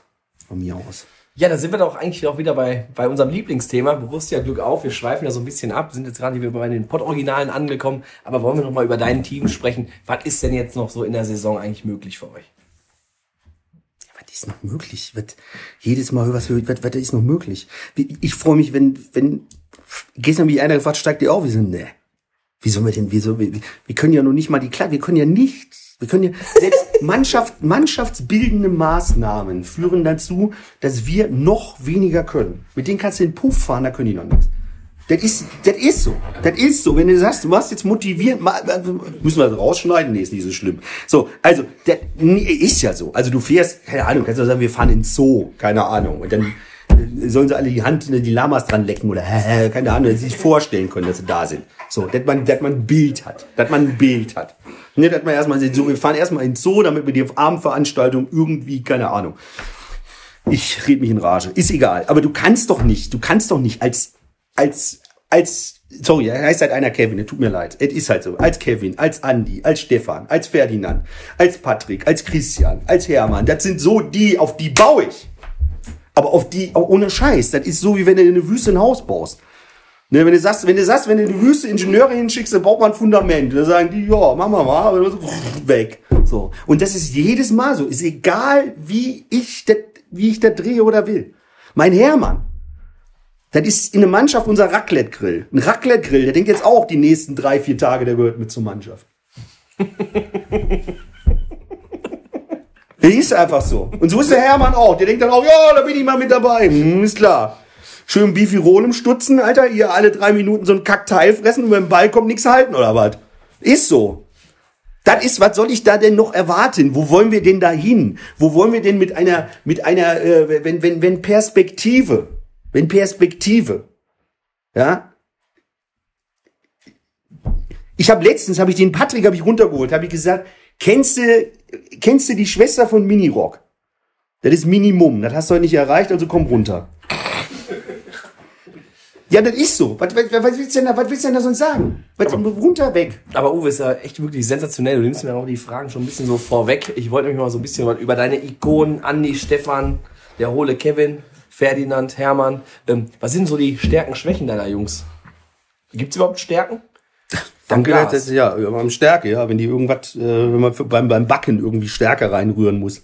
Von mir aus. Ja, da sind wir doch eigentlich auch wieder bei, bei unserem Lieblingsthema. Borussia Glück auf. Wir schweifen ja so ein bisschen ab, sind jetzt gerade wieder bei den Pott-Originalen angekommen. Aber wollen wir noch mal über dein Team sprechen? Was ist denn jetzt noch so in der Saison eigentlich möglich für euch? Ist noch möglich? Was, jedes Mal, was, was, was ist noch möglich? Ich freue mich, wenn, wenn, gestern wie einer gefragt, steigt ihr auf? Wir sind, ne. Wie sollen wir denn, wieso, wir, wir können ja noch nicht mal die Klar, wir können ja nichts. Wir können ja, selbst Mannschaft, mannschaftsbildende Maßnahmen führen dazu, dass wir noch weniger können. Mit denen kannst du den Puff fahren, da können die noch nichts. Das ist, das ist so. Das ist so. Wenn du sagst, du machst jetzt motiviert, müssen wir das rausschneiden? Nee, ist nicht so schlimm. So, also, das ist ja so. Also du fährst, keine Ahnung, kannst du sagen, wir fahren in Zoo, keine Ahnung. Und dann äh, sollen sie alle die Hand, die Lamas dran lecken oder, äh, keine Ahnung, dass sie sich vorstellen können, dass sie da sind. So, dass man, dass man ein Bild hat. Dass man ein Bild hat. Ne, dass man erstmal so, wir fahren erstmal in Zoo, damit wir die Abendveranstaltung irgendwie, keine Ahnung. Ich red mich in Rage. Ist egal. Aber du kannst doch nicht, du kannst doch nicht als, als, als, sorry, er heißt halt einer Kevin, tut mir leid. Es ist halt so. Als Kevin, als Andi, als Stefan, als Ferdinand, als Patrick, als Christian, als Hermann. Das sind so die, auf die baue ich. Aber auf die, auch ohne Scheiß. Das ist so, wie wenn du in eine Wüste ein Haus baust. Ne, wenn du sagst, wenn du sagst, wenn du in die Wüste Ingenieure hinschickst, dann braucht man ein Fundament. Dann sagen die, ja, machen wir mal, so, weg. So. Und das ist jedes Mal so. Ist egal, wie ich das, wie ich das drehe oder will. Mein Hermann, das ist in der Mannschaft unser Raclette-Grill. Ein Raclette-Grill, der denkt jetzt auch die nächsten drei, vier Tage, der gehört mit zur Mannschaft. Der ist einfach so. Und so ist der Hermann auch. Der denkt dann auch, ja, da bin ich mal mit dabei. Hm, ist klar. Schön Beefy Roll im Stutzen, Alter. Ihr alle drei Minuten so ein Kackteil fressen und ein Ball kommt, nichts halten oder was? Ist so. Das ist, was soll ich da denn noch erwarten? Wo wollen wir denn da hin? Wo wollen wir denn mit einer, mit einer, äh, wenn, wenn, wenn Perspektive, wenn Perspektive, ja? Ich habe letztens, habe ich den Patrick, habe ich runtergeholt, habe ich gesagt, kennst du, kennst du die Schwester von Minirock? Das ist Minimum, das hast du heute nicht erreicht, also komm runter. Ja, das ist so. Was, was, was, willst du denn da, was willst du denn da sonst sagen? Was, runter, weg. Aber Uwe ist ja echt wirklich sensationell. Du nimmst mir auch die Fragen schon ein bisschen so vorweg. Ich wollte mich mal so ein bisschen über deine Ikonen, Andi, Stefan, der hohle Kevin, Ferdinand, Hermann. Ähm, was sind so die Stärken, Schwächen deiner Jungs? Gibt's überhaupt Stärken? Danke, Glas. ja, am Stärke, ja. Wenn die irgendwas, äh, wenn man für, beim, beim Backen irgendwie Stärke reinrühren muss,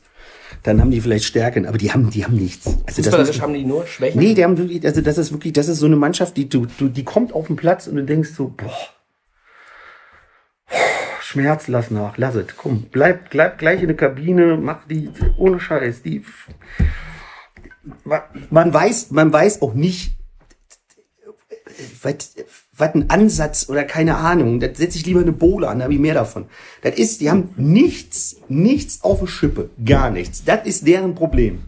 dann haben die vielleicht Stärken, aber die haben, die haben nichts. Also das muss- haben die nur Schwächen? Nee, die haben wirklich, also das ist wirklich, das ist so eine Mannschaft, die du, du die kommt auf den Platz und du denkst so, boah, Schmerz, lass nach, lass es, komm, bleib, bleib gleich in der Kabine, mach die, ohne Scheiß, die, man weiß, man weiß auch nicht, was, was ein Ansatz oder keine Ahnung. Da setze ich lieber eine Bohle an, da habe ich mehr davon. Das ist, die haben nichts, nichts auf der Schippe. Gar nichts. Das ist deren Problem.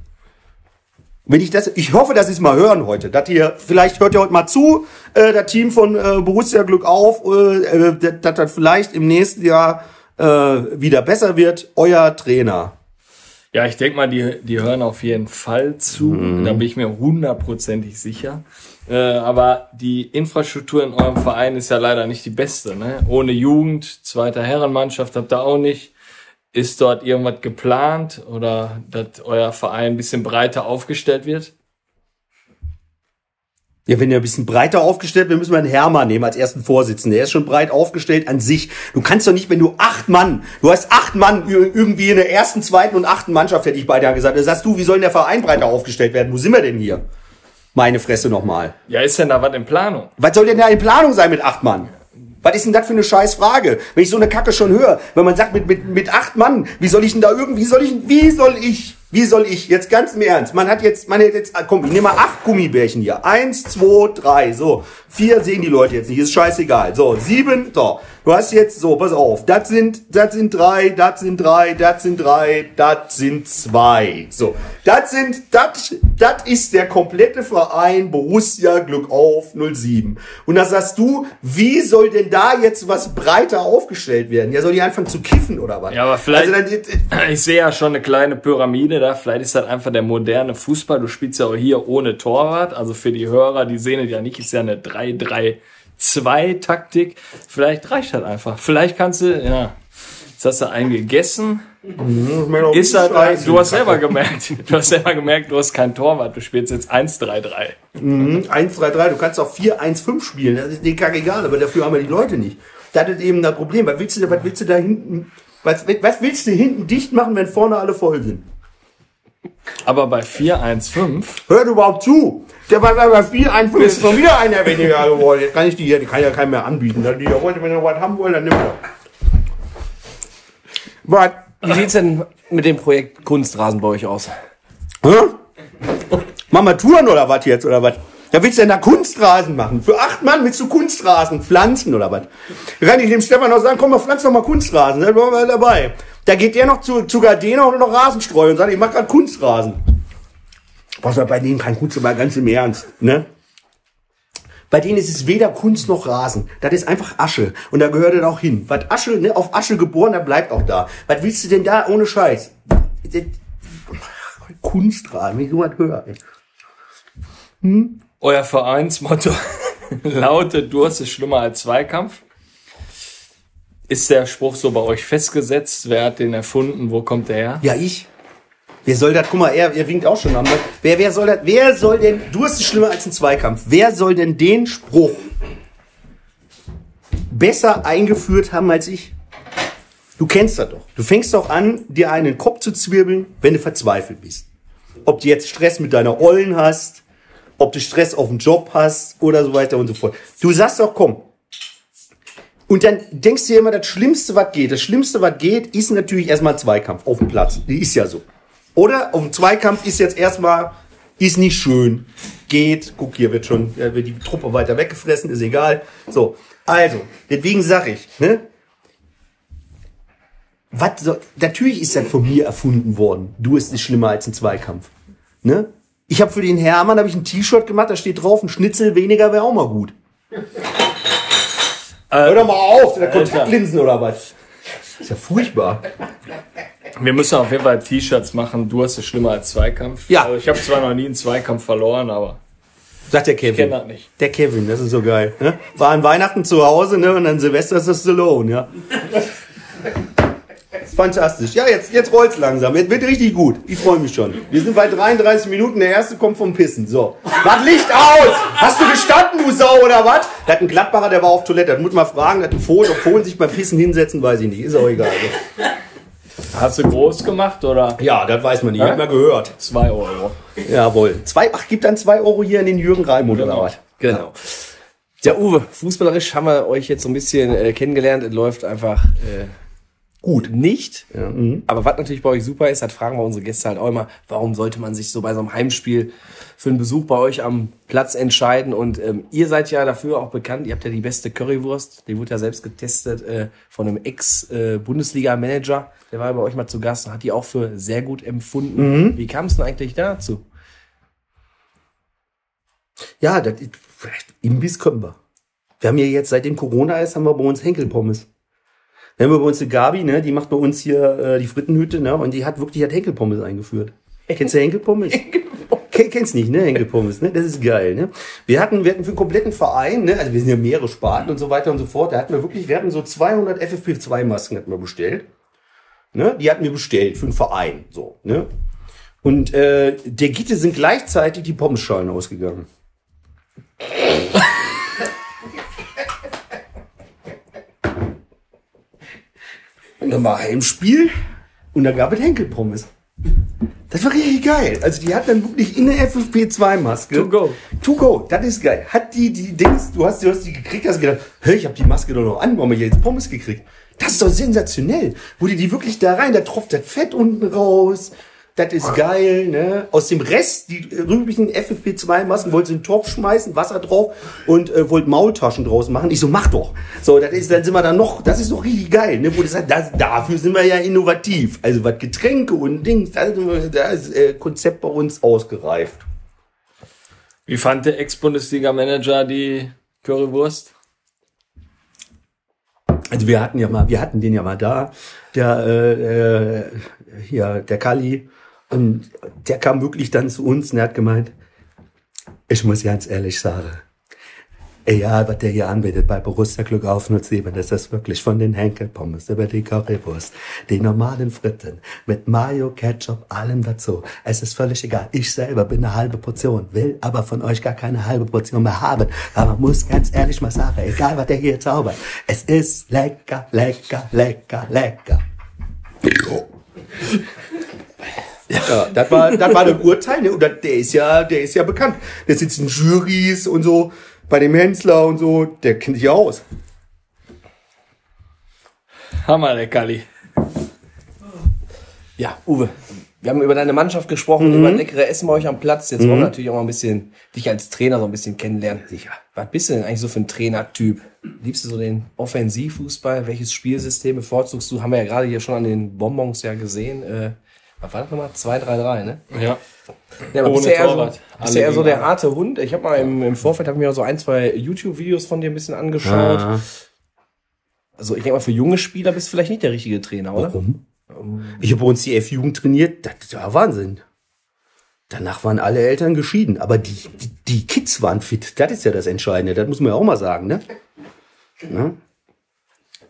Wenn ich das, ich hoffe, dass Sie es mal hören heute. Dass ihr, vielleicht hört ihr heute mal zu, äh, das Team von äh, Borussia Glück auf, äh, äh, dass das vielleicht im nächsten Jahr äh, wieder besser wird. Euer Trainer. Ja, ich denke mal, die, die hören auf jeden Fall zu. Mhm. Da bin ich mir hundertprozentig sicher. Äh, aber die Infrastruktur in eurem Verein ist ja leider nicht die beste. Ne? Ohne Jugend, zweiter Herrenmannschaft habt ihr auch nicht. Ist dort irgendwas geplant oder dass euer Verein ein bisschen breiter aufgestellt wird? Ja, wenn ihr ein bisschen breiter aufgestellt wäre, müssen wir einen Hermann nehmen als ersten Vorsitzenden. Der ist schon breit aufgestellt an sich. Du kannst doch nicht, wenn du acht Mann, du hast acht Mann irgendwie in der ersten, zweiten und achten Mannschaft, hätte ich beide gesagt. Da sagst du, wie soll denn der Verein breiter aufgestellt werden? Wo sind wir denn hier? Meine Fresse nochmal. Ja, ist denn da was in Planung? Was soll denn da in Planung sein mit acht Mann? Was ist denn das für eine scheiß Frage? Wenn ich so eine Kacke schon höre, wenn man sagt mit, mit, mit acht Mann, wie soll ich denn da irgendwie, wie soll ich, wie soll ich, wie soll ich, jetzt ganz im Ernst, man hat jetzt, man hat jetzt, ah, komm, ich nehme mal acht Gummibärchen hier. Eins, zwei, drei, so. Vier sehen die Leute jetzt nicht, ist scheißegal. So, sieben, so. Du hast jetzt, so, pass auf, das sind, das sind drei, das sind drei, das sind drei, das sind zwei. So. Das sind, das, das ist der komplette Verein Borussia Glück auf 07. Und da sagst du, wie soll denn da jetzt was breiter aufgestellt werden? Ja, soll die anfangen zu kiffen oder was? Ja, aber vielleicht- Also dann, Ich sehe ja schon eine kleine Pyramide da. Vielleicht ist das einfach der moderne Fußball. Du spielst ja auch hier ohne Torwart. Also für die Hörer, die sehen es ja nicht, ist ja eine 3-3-2-Taktik. Vielleicht reicht das einfach. Vielleicht kannst du, ja, jetzt hast du einen gegessen. Ist das, Scheiße. du hast selber gemerkt, du hast selber gemerkt, du hast kein Torwart. Du spielst jetzt 1-3-3. 1, 3, 3, du kannst auch 4, 1, 5 spielen, das ist dir kacke egal, aber dafür haben wir die Leute nicht. Das ist eben das Problem. Was willst du, was willst du da hinten, was, was willst du hinten dicht machen, wenn vorne alle voll sind? Aber bei 4-1-5, Hört überhaupt zu! Der war bei 4, 1, 5 ist noch wieder einer weniger geworden. Jetzt kann ich die hier, die kann ja keinen mehr anbieten. Die ja wollte, wenn ihr was haben wollt, dann nimmt er. Was? Wie sieht's denn mit dem Projekt Kunstrasen bei euch aus? Hä? Machen wir Touren oder was jetzt, oder was? Da willst du denn da Kunstrasen machen? Für acht Mann willst du Kunstrasen pflanzen oder was? Da kann ich dem Stefan noch sagen, komm mal, pflanz doch mal Kunstrasen, da waren wir dabei. Da geht der noch zu, zu Gardena und noch Rasenstreu und sagt, ich mach grad Kunstrasen. Was bei denen kein Kunst, aber ganz im Ernst, ne? Bei denen ist es weder Kunst noch Rasen. Das ist einfach Asche. Und da gehört es auch hin. Was Asche, ne, auf Asche geboren, das bleibt auch da. Was willst du denn da ohne Scheiß? Kunstrasen, wenn ich sowas höre. ey. Euer Vereinsmotto lautet, Durst ist schlimmer als Zweikampf. Ist der Spruch so bei euch festgesetzt? Wer hat den erfunden? Wo kommt der her? Ja, ich. Wer soll das, guck mal, er, er winkt auch schon am. Wer, wer soll das, wer soll denn, du hast es schlimmer als ein Zweikampf. Wer soll denn den Spruch besser eingeführt haben als ich? Du kennst das doch. Du fängst doch an, dir einen Kopf zu zwirbeln, wenn du verzweifelt bist. Ob du jetzt Stress mit deiner Ollen hast, ob du Stress auf dem Job hast oder so weiter und so fort. Du sagst doch, komm, und dann denkst du dir immer, das Schlimmste, was geht, das Schlimmste, was geht, ist natürlich erstmal Zweikampf auf dem Platz. Ist ja so. Oder auf dem Zweikampf ist jetzt erstmal, ist nicht schön. Geht, guck, hier wird schon, wird die Truppe weiter weggefressen, ist egal. So, also, deswegen sag ich, ne? Was soll, natürlich ist das von mir erfunden worden. Du ist nicht schlimmer als ein Zweikampf. Ne? Ich habe für den Hermann hab ich ein T-Shirt gemacht, da steht drauf, ein Schnitzel weniger wäre auch mal gut. Hör doch mal auf, da Kontaktlinsen oder was? Ist ja furchtbar. Wir müssen auf jeden Fall T-Shirts machen. Du hast es schlimmer als Zweikampf. Ja. Also ich habe zwar noch nie einen Zweikampf verloren, aber Sagt der ich kenne Kevin. das nicht. Der Kevin, das ist so geil. Ne? War an Weihnachten zu Hause, ne? Und dann Silvester ist das Stallone, ja. Fantastisch. Ja, jetzt, jetzt rollt's langsam. Jetzt wird richtig gut. Ich freue mich schon. Wir sind bei 33 Minuten. Der erste kommt vom Pissen. So. Mach Licht aus! Hast du gestanden, du Sau, oder was? Der hat einen Glattbacher, der war auf Toilette. Das muss man fragen. Der hat einen Fohlen. Ob Fohlen sich beim Pissen hinsetzen, weiß ich nicht. Ist auch egal. Hast du groß gemacht oder Ja, das weiß man nicht. Hä? Hab mal gehört. 2 Euro? Jawohl. Zwei, ach, gibt dann zwei Euro hier in den Jürgen Raimund, oder was? Genau. Ja, Uwe, fußballerisch haben wir euch jetzt so ein bisschen äh, kennengelernt. Es läuft einfach äh, gut nicht. Ja, mhm. Aber was natürlich bei euch super ist, das fragen wir unsere Gäste halt auch immer, warum sollte man sich so bei so einem Heimspiel für einen Besuch bei euch am Platz entscheiden? Und ähm, ihr seid ja dafür auch bekannt, ihr habt ja die beste Currywurst, die wurde ja selbst getestet äh, von einem Ex-Bundesliga-Manager, der war bei euch mal zu Gast und hat die auch für sehr gut empfunden. Wie kam es denn eigentlich dazu? Ja, das ist, Imbiss können wir. Wir haben ja jetzt, seitdem Corona ist, haben wir bei uns Henkelpommes. Wir haben bei uns eine Gabi, ne, die macht bei uns hier äh, die Frittenhütte, ne, und die hat wirklich hat Henkelpommes eingeführt. Kennst du Henkelpommes? Ken- Kennst nicht, ne, Henkelpommes, ne? Das ist geil, ne? Wir hatten, wir hatten für den kompletten Verein, ne, also wir sind ja mehrere Sparten und so weiter und so fort, da hatten wir wirklich, wir hatten so 200 FFP2-Masken hatten wir bestellt. Ne? Die hatten wir bestellt für den Verein, so, ne? Und äh, der Gitte sind gleichzeitig die Pommesschalen ausgegangen. Und dann war Heimspiel und da gab es Henkelpommes. Das war richtig geil. Also die hat dann wirklich in der FFP2-Maske. To go. To go, das ist geil. Hat die, die Dings, du hast, du hast die gekriegt, hast gedacht, hey, ich habe die Maske doch noch an, warum hab ich jetzt Pommes gekriegt? Das ist doch sensationell. Wurde die wirklich da rein, da tropft das Fett unten raus. Das ist geil, ne? Aus dem Rest, die rüblichen FFP2-Masken, wollte sie in den Topf schmeißen, Wasser drauf und äh, wollte Maultaschen draus machen. Ich so, mach doch. So, das ist, dann sind wir dann noch, das ist doch richtig geil, ne? Wo das, das, dafür sind wir ja innovativ. Also was Getränke und Dings, da da ist äh, Konzept bei uns ausgereift. Wie fand der Ex-Bundesliga-Manager die Currywurst? Also wir hatten ja mal, wir hatten den ja mal da, der äh, äh, hier, der Kali, und der kam wirklich dann zu uns und er hat gemeint, ich muss ganz ehrlich sagen, egal was der hier anbietet bei Borussia Glück auf 07, das ist wirklich von den Henkelpommes über die Currywurst, die normalen Fritten mit Mayo, Ketchup, allem dazu. Es ist völlig egal. Ich selber bin eine halbe Portion, will aber von euch gar keine halbe Portion mehr haben. Aber muss ganz ehrlich mal sagen, egal was der hier zaubert, es ist lecker, lecker, lecker, lecker. Ja, das war, das war ein Urteil, ne? Und das- der ist ja, der ist ja bekannt. Der sitzt in Jurys und so, bei dem Hensler und so, der kennt sich ja aus. Hammer, der Kalli. Ja, Uwe, wir haben über deine Mannschaft gesprochen, über leckere Essen bei euch am Platz. Jetzt wollen wir natürlich auch mal ein bisschen dich als Trainer so ein bisschen kennenlernen. Sicher. Was bist du denn eigentlich so für ein Trainertyp? Liebst du so den Offensivfußball? Welches Spielsystem bevorzugst du? Haben wir ja gerade hier schon an den Bonbons ja gesehen. Äh, was war das nochmal? 2-3-3, ne? Ja. Ja, aber Ohne bist ja eher so, Torwart. bist Alle ja eher so der harte Hund. Ich habe mal im, im Vorfeld hab ich mir so ein, zwei YouTube-Videos von dir ein bisschen angeschaut. Also ich denke mal, für junge Spieler bist du vielleicht nicht der richtige Trainer, oder? Warum? Ich habe bei uns die F-Jugend trainiert, das war Wahnsinn. Danach waren alle Eltern geschieden, aber die, die, die Kids waren fit. Das ist ja das Entscheidende, das muss man ja auch mal sagen, ne? ne?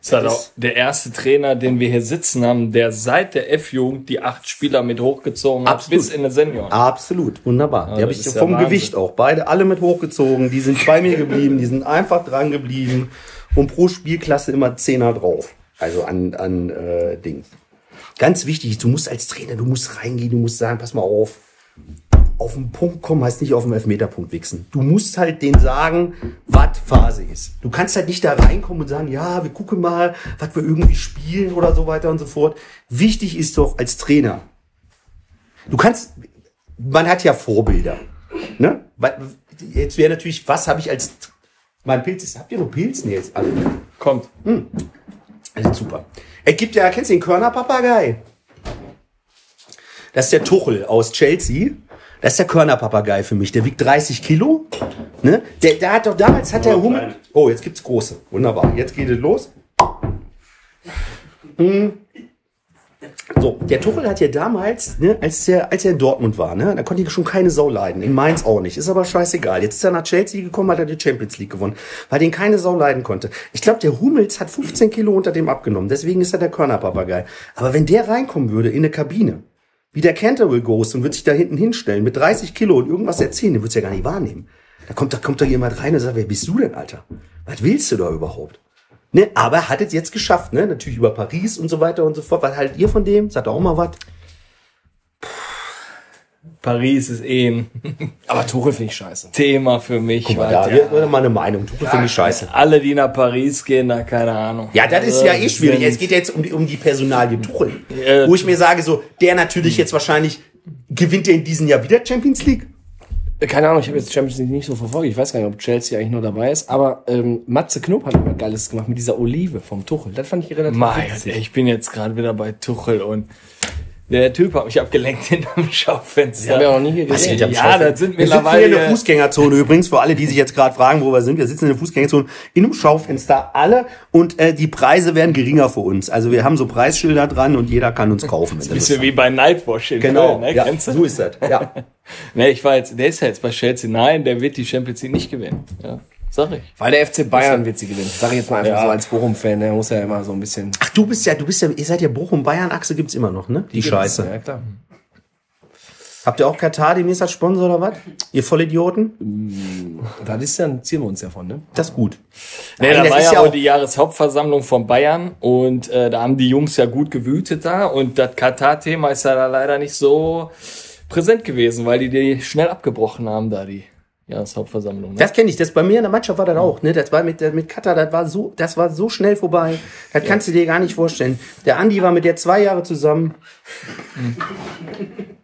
Das ist halt auch der erste Trainer, den wir hier sitzen haben, der seit der F-Jugend die acht Spieler mit hochgezogen hat Absolut. bis in den Senioren. Absolut, wunderbar. die das habe ich ja vom Wahnsinn. Gewicht auch. Beide alle mit hochgezogen. Die sind bei mir geblieben, die sind einfach dran geblieben. Und pro Spielklasse immer Zehner drauf. Also an, an äh, Dings. Ganz wichtig, du musst als Trainer, du musst reingehen, du musst sagen, pass mal auf. Auf den Punkt kommen heißt nicht auf den Elfmeterpunkt wichsen. Du musst halt denen sagen, was Phase ist. Du kannst halt nicht da reinkommen und sagen, ja, wir gucken mal, was wir irgendwie spielen oder so weiter und so fort. Wichtig ist doch als Trainer, du kannst, man hat ja Vorbilder. Ne? Jetzt wäre natürlich, was habe ich als, mein Pilz ist, habt ihr noch Pilz? Nee, jetzt alle. Kommt. Also super. Es gibt ja, kennst du den Körnerpapagei? Das ist der Tuchel aus Chelsea. Das ist der Körnerpapagei für mich. Der wiegt 30 Kilo. Ne? Der, der hat doch damals hat der Hummel. Oh, jetzt gibt's große. Wunderbar. Jetzt geht es los. Hm. So, der Tuchel hat ja damals, ne, als er, als er in Dortmund war, ne, da konnte ich schon keine Sau leiden. In Mainz auch nicht. Ist aber scheißegal. Jetzt ist er nach Chelsea gekommen, hat er die Champions League gewonnen, weil den keine Sau leiden konnte. Ich glaube, der Hummels hat 15 Kilo unter dem abgenommen. Deswegen ist er der Körnerpapagei. Aber wenn der reinkommen würde in eine Kabine, wie der Canterville Ghost und wird sich da hinten hinstellen mit 30 Kilo und irgendwas erzählen, der wird's ja gar nicht wahrnehmen. Da kommt, da kommt da jemand rein und sagt, wer bist du denn, Alter? Was willst du da überhaupt? Ne, aber er hat es jetzt geschafft, ne? Natürlich über Paris und so weiter und so fort. Was haltet ihr von dem? Sagt auch mal was? Paris ist eh ein Aber Tuchel finde ich scheiße. Thema für mich. Guck mal, da, der- hier, mal eine Meinung. Tuchel finde ich scheiße. alle, die nach Paris gehen, da keine Ahnung. Ja, das ist Also, ja eh schwierig. sind- Es geht jetzt um die, um die Personalie Tuchel. Ja. Wo ich mir sage, so, der natürlich jetzt wahrscheinlich, gewinnt der in diesem Jahr wieder Champions League? Keine Ahnung, ich habe jetzt Champions League nicht so verfolgt. Ich weiß gar nicht, ob Chelsea eigentlich nur dabei ist. Aber ähm, Matze Knob hat immer Geiles gemacht mit dieser Olive vom Tuchel. Das fand ich relativ Mein, witzig. ich bin jetzt gerade wieder bei Tuchel und der Typ hat mich abgelenkt hinterm Schaufenster. Ich habe ja noch nie hier Was gesehen. Ja, Schaufenster? das sind Wir sitzen hier mittlerweile- in der Fußgängerzone übrigens, für alle, die sich jetzt gerade fragen, wo wir sind. Wir sitzen in der Fußgängerzone in einem Schaufenster, alle. Und äh, die Preise werden geringer für uns. Also wir haben so Preisschilder dran und jeder kann uns kaufen. wenn er Lust Bisschen wie bei Nightwash in Genau, Köln, ne? ja, Kennst du? so ist das. Ja. Ne, ich war jetzt, der ist ja jetzt bei Chelsea. Nein, der wird die Champions League nicht gewinnen. Ja, sag ich. Weil der FC Bayern wird sie gewinnen. Sag ich jetzt mal einfach Ja. so als Bochum-Fan. Der muss ja immer so ein bisschen... Ach, du bist ja, du bist ja, ihr seid ja Bochum-Bayern-Achse gibt's immer noch, ne? Die Scheiße. Ja, klar. Habt ihr auch Katar demnächst als Sponsor oder was? Ihr Vollidioten? Das ist dann, ziehen wir uns ja von, ne? Das ist gut. Nee, Nein, da das war ist ja auch- die Jahreshauptversammlung von Bayern und äh, da haben die Jungs ja gut gewütet da und das Katar-Thema ist ja da leider nicht so präsent gewesen, weil die die schnell abgebrochen haben da, die Jahreshauptversammlung. Ne? Das kenne ich. Das bei mir in der Mannschaft war das auch. Ne, das war mit mit Katar. Das war so, das war so schnell vorbei. Das kannst du dir gar nicht vorstellen. Der Andi war mit der zwei Jahre zusammen.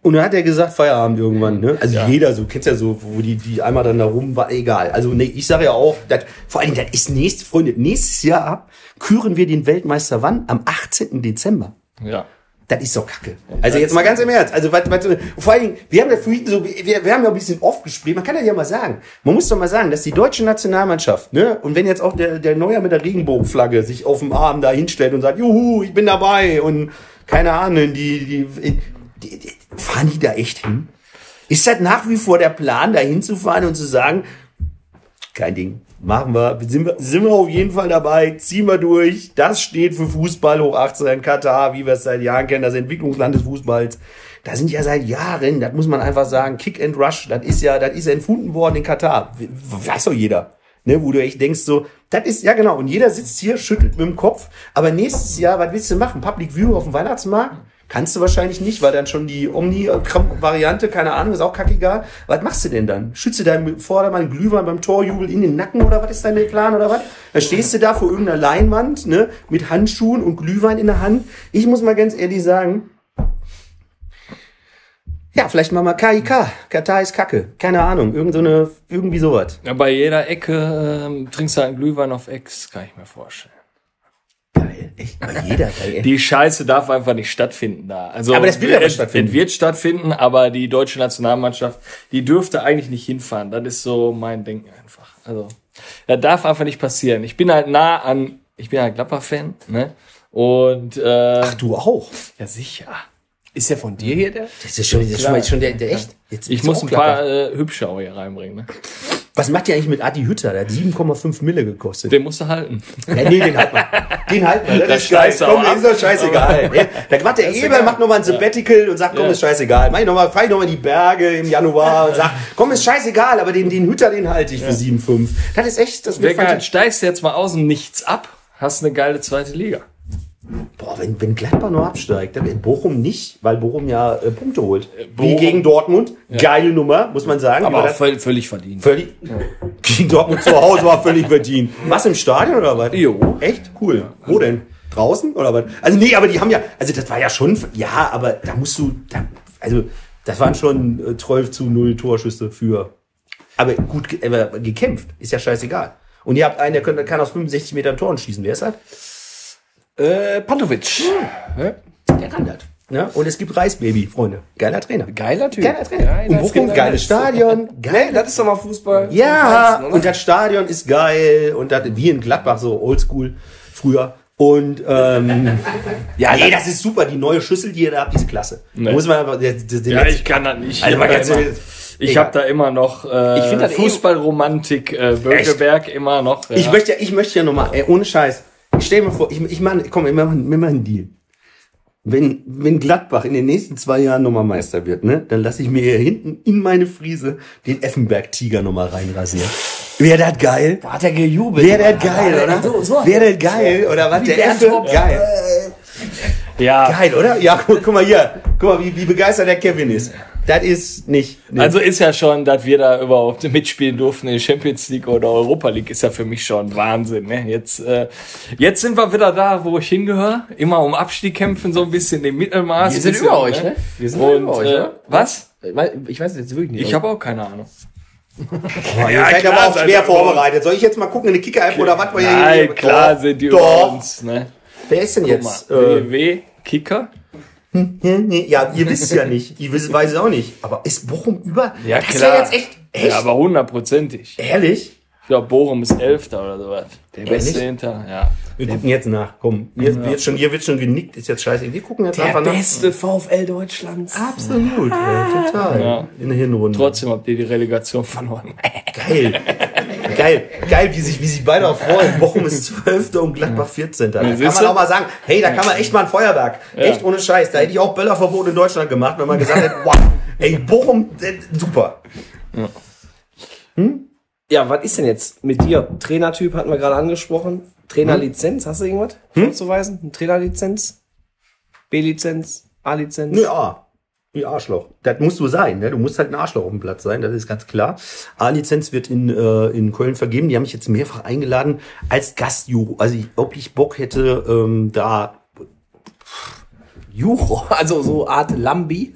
Und dann hat er gesagt Feierabend irgendwann. Ne? Also jeder so kennst ja so, wo die die einmal dann da rum war. Egal. Also nee, ich sage ja auch, das, vor allen Dingen das ist nächste Freunde nächstes Jahr küren wir den Weltmeister wann? Am 18. Dezember. Ja. Das ist doch kacke. Also jetzt mal ganz im Ernst. Also was, was, vor allen Dingen, wir haben ja vorhin so, wir, wir haben ja ein bisschen oft gespielt. Man kann ja ja mal sagen, man muss doch mal sagen, dass die deutsche Nationalmannschaft, ne, und wenn jetzt auch der, der Neuer mit der Regenbogenflagge sich auf dem Arm da hinstellt und sagt, juhu, ich bin dabei und keine Ahnung, die, die, die, die fahren die da echt hin? Ist das nach wie vor der Plan, da hinzufahren und zu sagen, kein Ding. Machen wir. Sind wir, sind wir auf jeden Fall dabei. Ziehen wir durch. Das steht für Fußball hoch 18 Katar, wie wir es seit Jahren kennen, das Entwicklungsland des Fußballs. Da sind ja seit Jahren, das muss man einfach sagen, Kick and Rush, das ist ja, das ist entfunden worden in Katar. Weiß doch jeder. Ne, wo du echt denkst so, das ist, ja genau, und jeder sitzt hier, schüttelt mit dem Kopf, aber nächstes Jahr, was willst du machen? Public View auf dem Weihnachtsmarkt? Kannst du wahrscheinlich nicht, weil dann schon die Omni-Variante, keine Ahnung, ist auch kackegal. Was machst du denn dann? Schütze deinem Vordermann Glühwein beim Torjubel in den Nacken oder was ist dein Plan oder was? Dann stehst du da vor irgendeiner Leinwand, ne, mit Handschuhen und Glühwein in der Hand. Ich muss mal ganz ehrlich sagen, ja, vielleicht machen wir KIK. Katar ist Kacke. Keine Ahnung. Irgend so eine, irgendwie sowas. ja. Bei jeder Ecke ähm, trinkst du einen Glühwein auf Ex, kann ich mir vorstellen. Geil. Echt, bei jeder, geil. Die Scheiße darf einfach nicht stattfinden da. Also Aber das will aber stattfinden. Es wird stattfinden, aber die deutsche Nationalmannschaft, die dürfte eigentlich nicht hinfahren. Das ist so mein Denken einfach. Also, das darf einfach nicht passieren. Ich bin halt nah an, ich bin halt Gladbach-Fan, ne? Und äh, Ach, du auch. ja sicher. Ist der von dir hier, der? Das ist schon, das ist schon, der, der echt. Jetzt Ich muss ein paar äh, Hübsche auch hier reinbringen. Ne? Was macht ihr eigentlich mit Adi Hütter? Der hat 7,5 Mille gekostet. Den musst du halten. Ja, nee, den halten wir. Den halten wir. Das, Das ist geil. Komm, auch ist doch scheißegal. Ja, Da macht der Eber, macht nochmal ein Sabbatical und sagt, komm, Ja. ist scheißegal. Mach ich noch mal, fahr ich nochmal in die Berge im Januar und sag, komm, ist scheißegal, aber den, den Hütter, den halte ich für 7,5. Das ist echt, das Wer wird geil, steigst du jetzt mal aus dem Nichts ab, hast eine geile zweite Liga. Boah, wenn, wenn Gladbach nur absteigt, dann Bochum nicht, weil Bochum ja äh, Punkte holt. Wie Bochum- gegen Dortmund. Geile Nummer, muss man sagen. Aber völlig, völlig verdient. Völlig. Gegen Dortmund zu Hause war völlig verdient. Was im Stadion oder was? Jo. Echt? Cool. Wo denn? Draußen oder was? Also nee, aber die haben ja, also das war ja schon, ja, aber da musst du, da, also das waren schon äh, 12 zu 0 Torschüsse für, aber gut aber gekämpft, ist ja scheißegal. Und ihr habt einen, der kann, der kann aus 65 Metern Toren schießen. Wer ist das? Äh, Pantovic. Ja. Der kann das. Ja? Und es gibt Reisbaby, Freunde. Geiler Trainer. Geiler Typ. Geiler Trainer. Ja, und Bochum, geiles Stadion. Nee, das ist doch mal Fußball. Ja, Feinsten, oder? und das Stadion ist geil und das wie in Gladbach so oldschool früher. Und ähm, ja, nee, das ist super. Die neue Schüssel, die ihr da habt, die ist klasse. Nee. Muss man aber, der, der, der Ja, letzte- ich kann das nicht. Also Ich mal hab da ganz immer, ehrlich, ich egal. hab da immer noch äh, Ich find das eh- Fußballromantik, äh, Bökeberg immer noch. Ja. ich möchte ja, ich möchte ja nochmal, ohne Scheiß. Ich stell mir vor, ich, ich mach, komm, wir machen, wir machen einen Deal. Wenn, wenn Gladbach in den nächsten zwei Jahren nochmal Meister wird, ne, dann lasse ich mir hier hinten in meine Friese den Effenberg-Tiger nochmal reinrasieren. Wäre das geil? Hat er gejubelt. Wäre das geil, oder? So, so. Wäre das geil, oder was? Der Bernd Effe? Geil. ja, Geil, oder? Ja, guck, guck mal hier. Guck mal, wie, wie begeistert der Kevin ist. Das ist nicht. Nee. Also ist ja schon, dass wir da überhaupt mitspielen durften in Champions League oder Europa League, ist ja für mich schon Wahnsinn. Ne? Jetzt, äh, jetzt sind wir wieder da, wo ich hingehöre. Immer um Abstieg kämpfen, so ein bisschen im Mittelmaß. Wir sind Bisschen, über euch, ne? Wir sind Und, über euch, äh, oder? was? Ich weiß jetzt wirklich nicht. Ich habe auch keine Ahnung. Boah, ihr seid aber auch schwer vorbereitet. Soll ich jetzt mal gucken in eine Kicker-App oder was? wir hier- Nein, klar sind die über Doch. uns. Ne? Wer ist denn Guck mal, jetzt? Äh, www Kicker. Nee, ja, ihr wisst es ja nicht. Ihr wisst, weiß es auch nicht. Aber ist Bochum über? Ja, das klar. ist ja jetzt echt. Echt? Ja, aber hundertprozentig. Ehrlich? Ich glaube, Bochum ist Elfter oder sowas. Der Beste Beste hinter, ja. Wir gucken jetzt nach. Komm, hier wird schon, hier wird schon genickt. Ist jetzt scheiße. Wir gucken jetzt der einfach nach. beste VfL Deutschlands. Absolut, ja, total. Ja. In der Hinrunde. Trotzdem habt ihr die Relegation verloren. Geil. Geil. Geil, wie sich, wie sich beide auch freuen. Bochum ist 12. und Gladbach 14. Da kann man auch mal sagen, hey, da kann man echt mal ein Feuerwerk. Echt ohne Scheiß. Da hätte ich auch Böllerverbot in Deutschland gemacht, wenn man gesagt hätte, wow, ey, Bochum, äh, super. Ja, was ist denn jetzt mit dir? Trainertyp hatten wir gerade angesprochen. Trainerlizenz, hast du irgendwas vorzuweisen? Eine Trainerlizenz? B-Lizenz? A-Lizenz? Nee, A. Wie Arschloch. Das musst du sein, ne? Du musst halt ein Arschloch auf dem Platz sein, das ist ganz klar. A-Lizenz wird in, äh, in Köln vergeben. Die haben mich jetzt mehrfach eingeladen als Gastjuro. Also, ich, ob ich Bock hätte, ähm, da Juro, also so Art Lambi.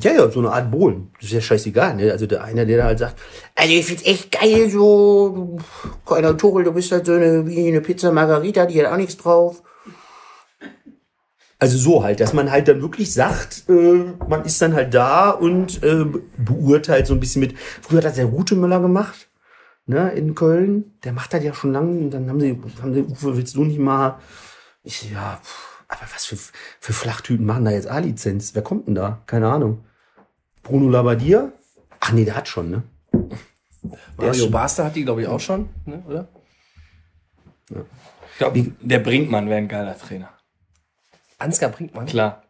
Ja, ja, so eine Art Bohlen. Das ist ja scheißegal, ne? Also der eine, der da halt sagt, also ich find's echt geil, so, keiner Tuchel, du bist halt so eine, wie eine Pizza Margarita, die hat auch nichts drauf. Also so halt, dass man halt dann wirklich sagt, äh, man ist dann halt da und äh, beurteilt so ein bisschen mit. Früher hat das der Rutemüller gemacht, ne, in Köln. Der macht das ja schon lange. Und dann haben sie, haben sie, Uwe, willst du nicht mal? Ich, ja, pff, aber was für, für Flachtüten machen da jetzt A-Lizenz? Wer kommt denn da? Keine Ahnung. Bruno Labbadia? Ach nee, der hat schon, ne? Mario Basler hat die, glaube ich, auch schon, ne, oder? Ich glaube, der Brinkmann wäre ein geiler Trainer. Ansgar Brinkmann. Klar.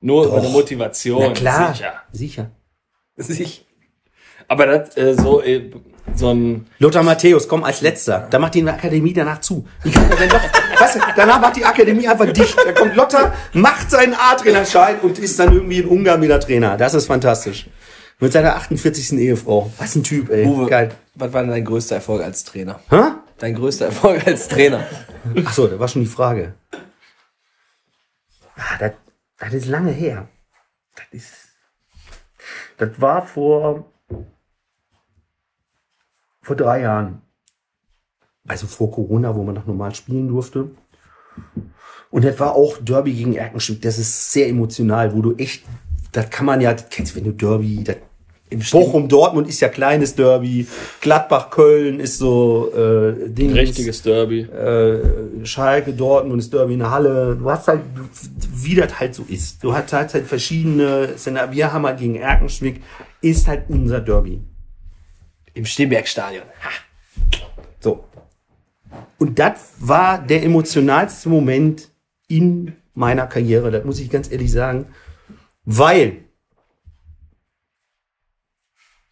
Nur über eine Motivation. Na klar, Sicher. sicher. Sicher. Aber das, äh, so, äh, so ein, Lothar Matthäus, komm als letzter. Da macht die Akademie danach zu. Wie kann er denn doch, weißt du, danach macht die Akademie einfach dicht. Da kommt Lothar, macht seinen A-Trainerschein und ist dann irgendwie in Ungarn wieder Trainer. Das ist fantastisch. Mit seiner 48. Ehefrau. Was ein Typ, ey. Uwe, Geil. was war denn dein größter Erfolg als Trainer? Hä? Dein größter Erfolg als Trainer? Ach so, da war schon die Frage. Ah, das, das ist lange her. Das ist, das war vor, vor drei Jahren. Also vor Corona, wo man noch normal spielen durfte. Und das war auch Derby gegen Erkenschwick. Das ist sehr emotional, wo du echt, das kann man ja, das kennst du, wenn du Derby, das, Bochum Dortmund ist ja kleines Derby, Gladbach Köln ist so äh, Ding. richtiges Derby. äh, Schalke, Dortmund ist Derby in der Halle. Du hast halt, wie das halt so ist. Du hast halt, halt verschiedene Szenarien. Wir haben halt gegen Erkenschwick, ist halt unser Derby. Im Steenbergstadion. So. Und das war der emotionalste Moment in meiner Karriere, das muss ich ganz ehrlich sagen. Weil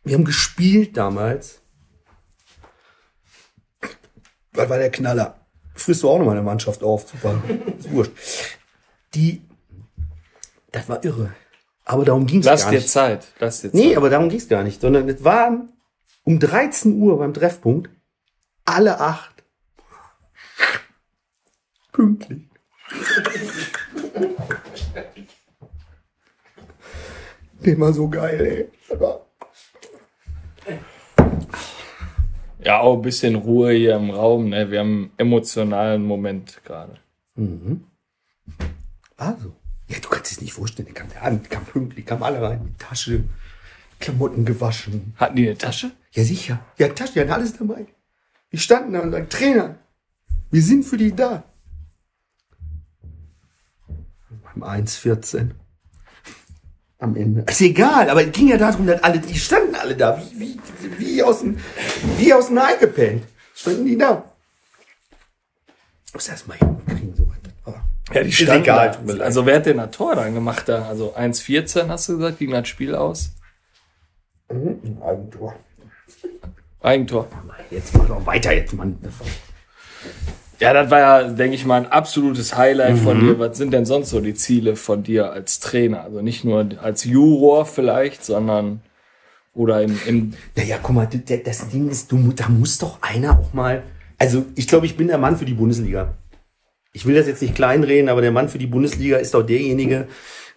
wir haben gespielt damals. Was war der Knaller? Frisst du auch noch mal eine Mannschaft auf. Super. Ist wurscht. Die, das war irre. Aber darum ging es Lass gar dir nicht. Zeit. Lass dir Nee, Zeit. aber darum ging es gar nicht, sondern es waren um 13 Uhr beim Treffpunkt alle acht pünktlich. Immer so geil, ey. Das war- Ja, auch ein bisschen Ruhe hier im Raum. Ne? Wir haben einen emotionalen Moment gerade. War so. Ja, du kannst es nicht vorstellen. Der kam der an, kam pünktlich, kam alle rein, die Tasche, Klamotten gewaschen. Hatten die eine Tasche? Ja, sicher. Ja, Tasche, die hatten alles dabei. Die standen da und sagten, Trainer, wir sind für dich da. Beim 1,14. Am Ende. Ist egal, aber es ging ja darum, dass alle, die standen alle da, wie, wie, wie aus dem, wie aus dem Ei gepennt. Standen die da. Ich muss erst mal hinkriegen, so was. Ja, die standen egal, da. Also wer hat denn das Tor dann gemacht da? Also 1,14 hast du gesagt, ging das Spiel aus? Ein Eigentor. Eigentor. Jetzt mal doch weiter, jetzt, Mann. Ja, das war ja, denke ich mal, ein absolutes Highlight von dir. Was sind denn sonst so die Ziele von dir als Trainer? Also nicht nur als Juror vielleicht, sondern oder im, im Naja, guck mal, das Ding ist, du, da muss doch einer auch mal. Also, ich glaube, ich bin der Mann für die Bundesliga. Ich will das jetzt nicht kleinreden, aber der Mann für die Bundesliga ist doch derjenige,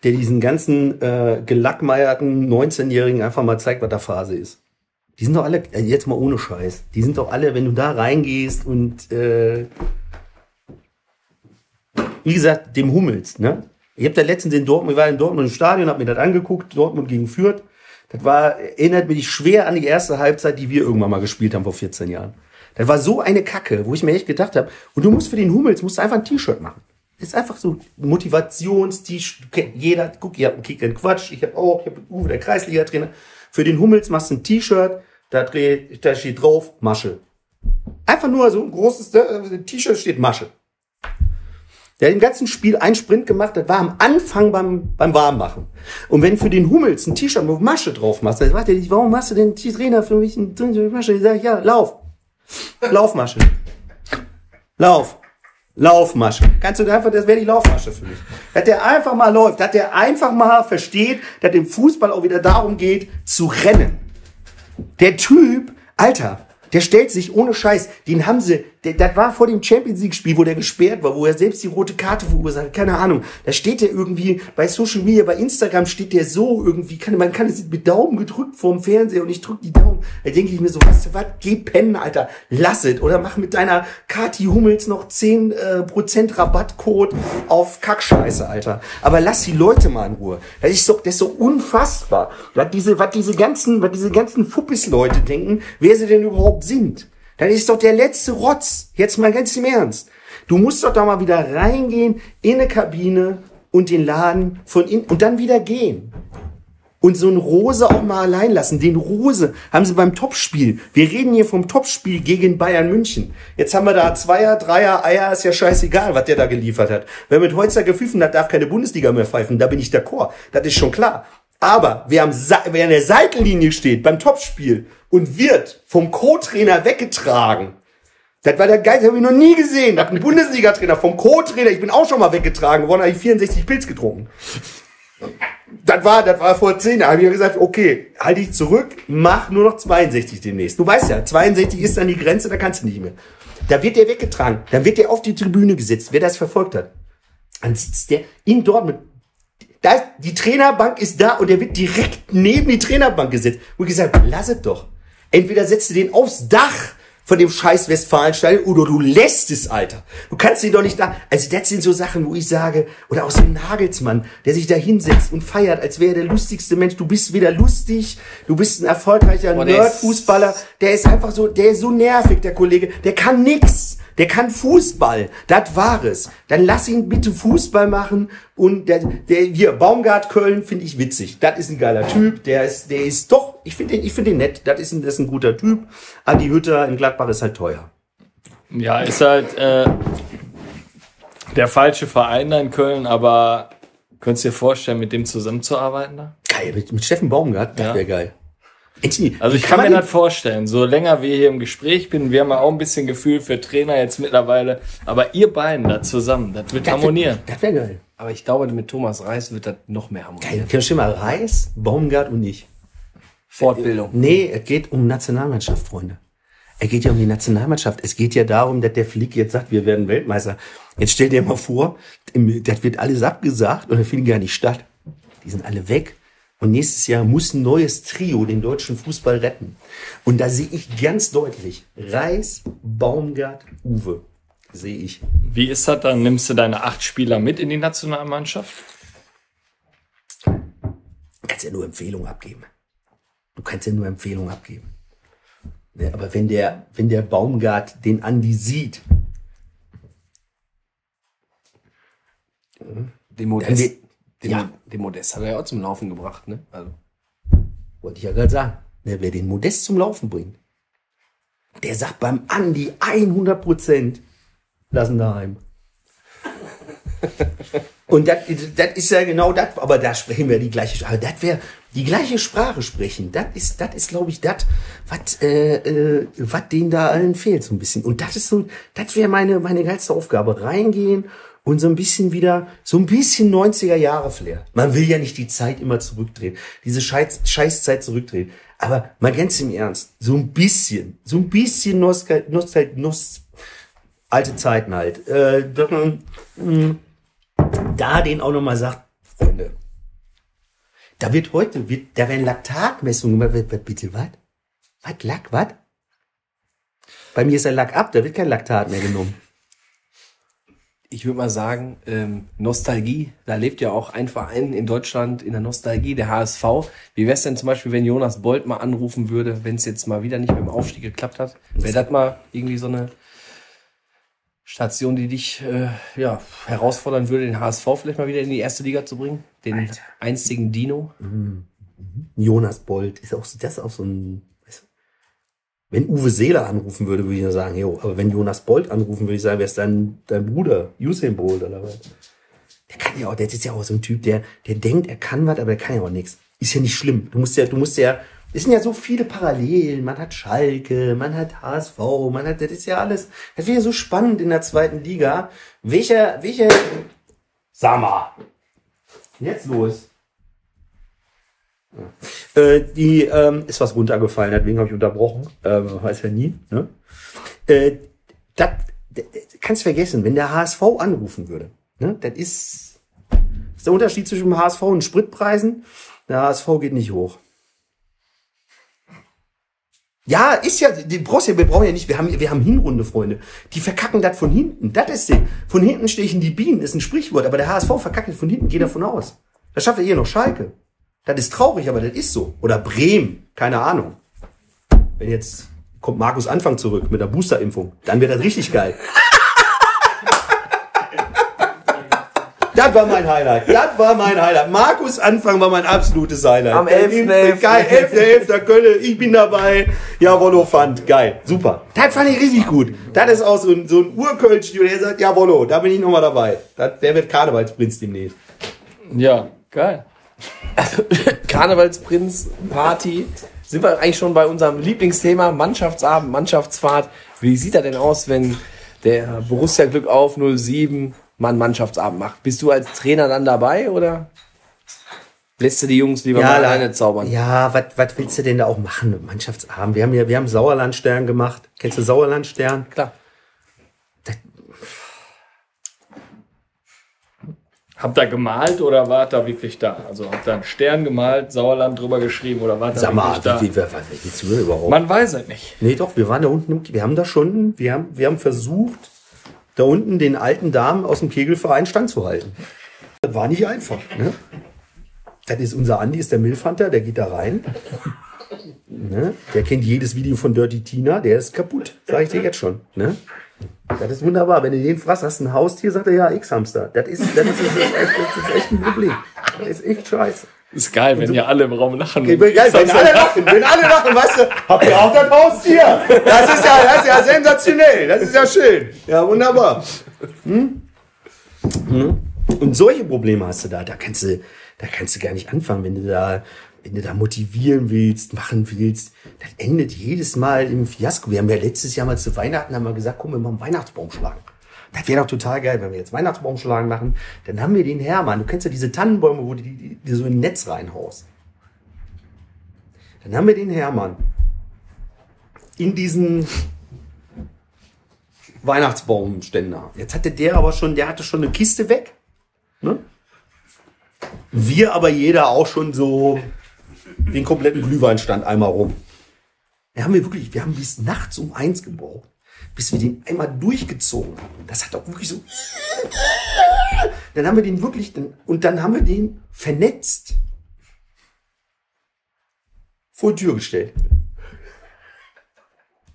der diesen ganzen äh, gelackmeierten 19-Jährigen einfach mal zeigt, was da Phase ist. Die sind doch alle, äh, jetzt mal ohne Scheiß, die sind doch alle, wenn du da reingehst und äh, wie gesagt, dem Hummels, ne? Ich habe da letztens in Dortmund, ich war in Dortmund im Stadion, habe mir das angeguckt, Dortmund gegen Fürth. Das war, erinnert mich schwer an die erste Halbzeit, die wir irgendwann mal gespielt haben vor 14 Jahren. Das war so eine Kacke, wo ich mir echt gedacht habe, und du musst für den Hummels, musst du einfach ein T-Shirt machen. Das ist einfach so Motivations-T-Shirt. Jeder, guck, ihr habt einen Kick Quatsch, ich habe auch, ich habe Uwe, der Kreisliga-Trainer. Für den Hummels machst du ein T-Shirt, da, da steht drauf Masche. Einfach nur so ein großes äh, T-Shirt steht Masche. Der hat im ganzen Spiel einen Sprint gemacht, das war am Anfang beim, beim Warmmachen. Und wenn für den Hummels ein T-Shirt mit Masche drauf machst, dann sagt er dich, warum machst du denn Trainer für mich ein T-Shirt mit Masche? Ich sag, ja, lauf. Laufmasche. Lauf. Laufmasche. Kannst du einfach, das wäre die Laufmasche für mich. Dass der einfach mal läuft, dass der einfach mal versteht, dass dem Fußball auch wieder darum geht, zu rennen. Der Typ, Alter, der stellt sich ohne Scheiß, den haben sie, das war vor dem Champions League Spiel, wo der gesperrt war, wo er selbst die rote Karte verursacht hat, keine Ahnung. Da steht der irgendwie bei Social Media, bei Instagram steht der so irgendwie, kann, man kann es mit Daumen gedrückt vorm Fernseher und ich drück die Daumen. Da denke ich mir so, du was, geh pennen, Alter, lass es. Oder mach mit deiner Kati Hummels noch 10% äh, Prozent Rabattcode auf Kackscheiße, Alter. Aber lass die Leute mal in Ruhe. Das ist so, das ist so unfassbar. Was diese, was diese ganzen, was diese ganzen Fuppis-Leute denken, wer sie denn überhaupt sind. Das ist doch der letzte Rotz. Jetzt mal ganz im Ernst. Du musst doch da mal wieder reingehen in eine Kabine und den Laden von innen und dann wieder gehen. Und so ein Rose auch mal allein lassen. Den Rose haben sie beim Topspiel. Wir reden hier vom Topspiel gegen Bayern München. Jetzt haben wir da Zweier, Dreier, Eier, ist ja scheißegal, was der da geliefert hat. Wer mit Holzer gepfiffen hat, darf keine Bundesliga mehr pfeifen. Da bin ich d'accord. Das ist schon klar. Aber wer, am wer an der Seitenlinie steht beim Topspiel und wird vom Co-Trainer weggetragen, das war der Geist, habe ich noch nie gesehen. Das hat ein Bundesliga-Trainer vom Co-Trainer, ich bin auch schon mal weggetragen worden, habe ich 64 Pilz getrunken. Das war, das war vor 10 Jahren. Hab ich gesagt, okay, halt dich zurück, mach nur noch 62 demnächst. Du weißt ja, 62 ist dann die Grenze, da kannst du nicht mehr. Da wird der weggetragen, dann wird der auf die Tribüne gesetzt, wer das verfolgt hat. Dann sitzt der in Dortmund. Da ist, die Trainerbank ist da und der wird direkt neben die Trainerbank gesetzt. Wo ich gesagt, habe, lass es doch. Entweder setzt du den aufs Dach von dem scheiß Westfalenstadion oder du lässt es, Alter. Du kannst ihn doch nicht da. Also das sind so Sachen, wo ich sage, oder auch so ein Nagelsmann, der sich da hinsetzt und feiert, als wäre er der lustigste Mensch. Du bist weder lustig, du bist ein erfolgreicher Boah, der ist- Nerd-Fußballer. Der ist einfach so, der ist so nervig, der Kollege. Der kann nix. Der kann Fußball. Das war es. Dann lass ihn bitte Fußball machen. Und der, der hier, Baumgart Köln, finde ich witzig. Das ist ein geiler Typ. Der ist, der ist doch, ich finde den, ich finde den nett. Das ist ein, das ist ein guter Typ. Adi Hütter in Gladbach ist halt teuer. Ja, ist halt äh, der falsche Verein da in Köln, aber könntest du dir vorstellen, mit dem zusammenzuarbeiten da? Geil, mit, mit Steffen Baumgart, das Ja. wäre geil. Also ich kann mir man das vorstellen, so länger wir hier im Gespräch bin, wir haben ja auch ein bisschen Gefühl für Trainer jetzt mittlerweile, aber ihr beiden da zusammen, das wird das harmonieren. wär- Das wäre geil. Aber ich glaube, mit Thomas Reis wird das noch mehr harmonieren. Geil. Kannst du mal Reis, Baumgart und ich. Fortbildung. Nee, es geht um Nationalmannschaft, Freunde. Es geht ja um die Nationalmannschaft. Es geht ja darum, dass der Flick jetzt sagt, wir werden Weltmeister. Jetzt stell dir mal vor, das wird alles abgesagt und dann findet gar nicht statt. Die sind alle weg. Und nächstes Jahr muss ein neues Trio den deutschen Fußball retten. Und da sehe ich ganz deutlich Reis, Baumgart, Uwe. Sehe ich. Wie ist das dann? Nimmst du deine acht Spieler mit in die Nationalmannschaft? Du kannst ja nur Empfehlungen abgeben. Du kannst ja nur Empfehlungen abgeben. Ne, aber wenn der, wenn der Baumgart den Andi sieht, Den Modest, den, ja. Den Modest hat er ja auch zum Laufen gebracht, ne? Also. wollte ich ja gerade sagen, ne, wer den Modest zum Laufen bringt, der sagt beim Andi 100 Prozent, lassen daheim. Und das, ist ja genau das, aber da sprechen wir die gleiche, aber das wäre, die gleiche Sprache sprechen. Das ist, das ist, glaube ich, das, was, äh, äh, was denen da allen fehlt so ein bisschen. Und das ist so, das wäre meine, meine geilste Aufgabe. Reingehen und so ein bisschen wieder, so ein bisschen 90er Jahre Flair. Man will ja nicht die Zeit immer zurückdrehen, diese Scheiß, Scheißzeit zurückdrehen. Aber mal ganz im Ernst, so ein bisschen, so ein bisschen Nostal, Nostal, Nost, alte Zeiten halt. Äh, dass man, mh, da den auch nochmal sagt, Freunde, da wird heute, wird, da werden Laktatmessungen gemacht. Bitte, was? Was, Lack, was? Bei mir ist der Lack ab, da wird kein Laktat mehr genommen. Ich würde mal sagen, ähm, Nostalgie, da lebt ja auch ein Verein in Deutschland in der Nostalgie, der HSV. Wie wär's denn zum Beispiel, wenn Jonas Bolt mal anrufen würde, wenn es jetzt mal wieder nicht mit dem Aufstieg geklappt hat? Wäre das mal irgendwie so eine Station, die dich äh, ja, herausfordern würde, den HSV vielleicht mal wieder in die erste Liga zu bringen? Den einstigen Dino? Jonas Bold ist auch, so- das ist auch so ein, wenn Uwe Seeler anrufen würde, würde ich ja sagen, jo, aber wenn Jonas Bold anrufen würde ich sagen, wer ist dein, dein Bruder? Usain Bolt oder was? Der kann ja auch, der ist ja auch so ein Typ, der, der denkt, er kann was, aber er kann ja auch nichts. Ist ja nicht schlimm. Du musst ja, du musst ja, es sind ja so viele Parallelen. Man hat Schalke, man hat HSV, man hat, das ist ja alles, das wäre ja so spannend in der zweiten Liga. Welcher, welcher, sag mal, jetzt los. Äh, die ähm, ist was runtergefallen, deswegen habe ich unterbrochen. Ähm, weiß ja nie. Ne? Äh, das kannst vergessen, wenn der HSV anrufen würde. Ne? Das ist, das ist der Unterschied zwischen dem HSV und Spritpreisen. Der HSV geht nicht hoch. Ja, ist ja, die brauchst ja, wir brauchen ja nicht, wir haben, wir haben Hinrunde, Freunde. Die verkacken das von hinten. Das ist Ding. Von hinten stechen die Bienen, ist ein Sprichwort, aber der HSV verkackt von hinten, geht davon aus. Das schafft er hier noch Schalke. Das ist traurig, aber das ist so. Oder Bremen, keine Ahnung. Wenn jetzt kommt Markus Anfang zurück mit der Boosterimpfung, dann wird das richtig geil. Das war mein Highlight. Das war mein Highlight. Markus Anfang war mein absolutes Highlight. Am Der 11.11.. Impf- Geil, 11.11. Der Kölle, ich bin dabei. Ja, Rollo fand. Geil, super. Das fand ich richtig gut. Das ist auch so ein, so ein Urkölsch, der sagt, ja, Rollo, da bin ich nochmal dabei. Das, der wird Karnevalsprinz demnächst. Ja, geil. Karnevalsprinz, Party. Sind wir eigentlich schon bei unserem Lieblingsthema, Mannschaftsabend, Mannschaftsfahrt. Wie sieht er denn aus, wenn der Borussia Glück auf 07 mal einen Mannschaftsabend macht? Bist du als Trainer dann dabei oder lässt du die Jungs lieber mal la- alleine zaubern? Ja, was willst du denn da auch machen mit Mannschaftsabend? Wir haben ja, wir haben Sauerlandstern gemacht. Kennst du Sauerlandstern? Klar. Habt ihr gemalt oder wart ihr wirklich da? Also habt ihr einen Stern gemalt, Sauerland drüber geschrieben oder wart ihr Sag mal, wirklich da? wie, wie, du denn überhaupt? Man weiß es nicht. Nee, doch, wir waren da unten, im- wir haben da schon, wir haben, wir haben versucht, da unten den alten Damen aus dem Kegelverein standzuhalten. Das war nicht einfach, ne? Das ist unser Andi, ist der Milfhunter, der geht da rein. Ne? Der kennt jedes Video von Dirty Tina, der ist kaputt, sag ich dir jetzt schon. Ne? Das ist wunderbar. Wenn du den fragst, hast du ein Haustier, sagt er ja, X-Hamster. Das ist, das, ist, das, ist echt, das ist echt ein Problem. Das ist echt scheiße. Ist geil, wenn ihr alle im Raum lachen. Okay, geil, wenn alle lachen, wenn alle lachen, weißt du, habt ihr auch das Haustier? Das ist ja, das ist ja sensationell, das ist ja schön. Ja, wunderbar. Hm? Hm? Und solche Probleme hast du da, da kannst du, da kannst du gar nicht anfangen, wenn du da, wenn du da motivieren willst, machen willst, das endet jedes Mal im Fiasko. Wir haben ja letztes Jahr mal zu Weihnachten haben wir gesagt, komm, wir machen Weihnachtsbaum schlagen. Das wäre doch total geil, wenn wir jetzt Weihnachtsbaum schlagen machen. Dann haben wir den Hermann. Du kennst ja diese Tannenbäume, wo du die, die, die so in ein Netz reinhaust. Dann haben wir den Hermann in diesen Weihnachtsbaumständer. Jetzt hatte der aber schon, der hatte schon eine Kiste weg. Ne? Wir aber jeder auch schon so den kompletten Glühweinstand einmal rum. Da haben wir wirklich, wir haben bis nachts um eins gebraucht, bis wir den einmal durchgezogen haben. Das hat auch wirklich so. Dann haben wir den wirklich, und dann haben wir den vernetzt vor die Tür gestellt.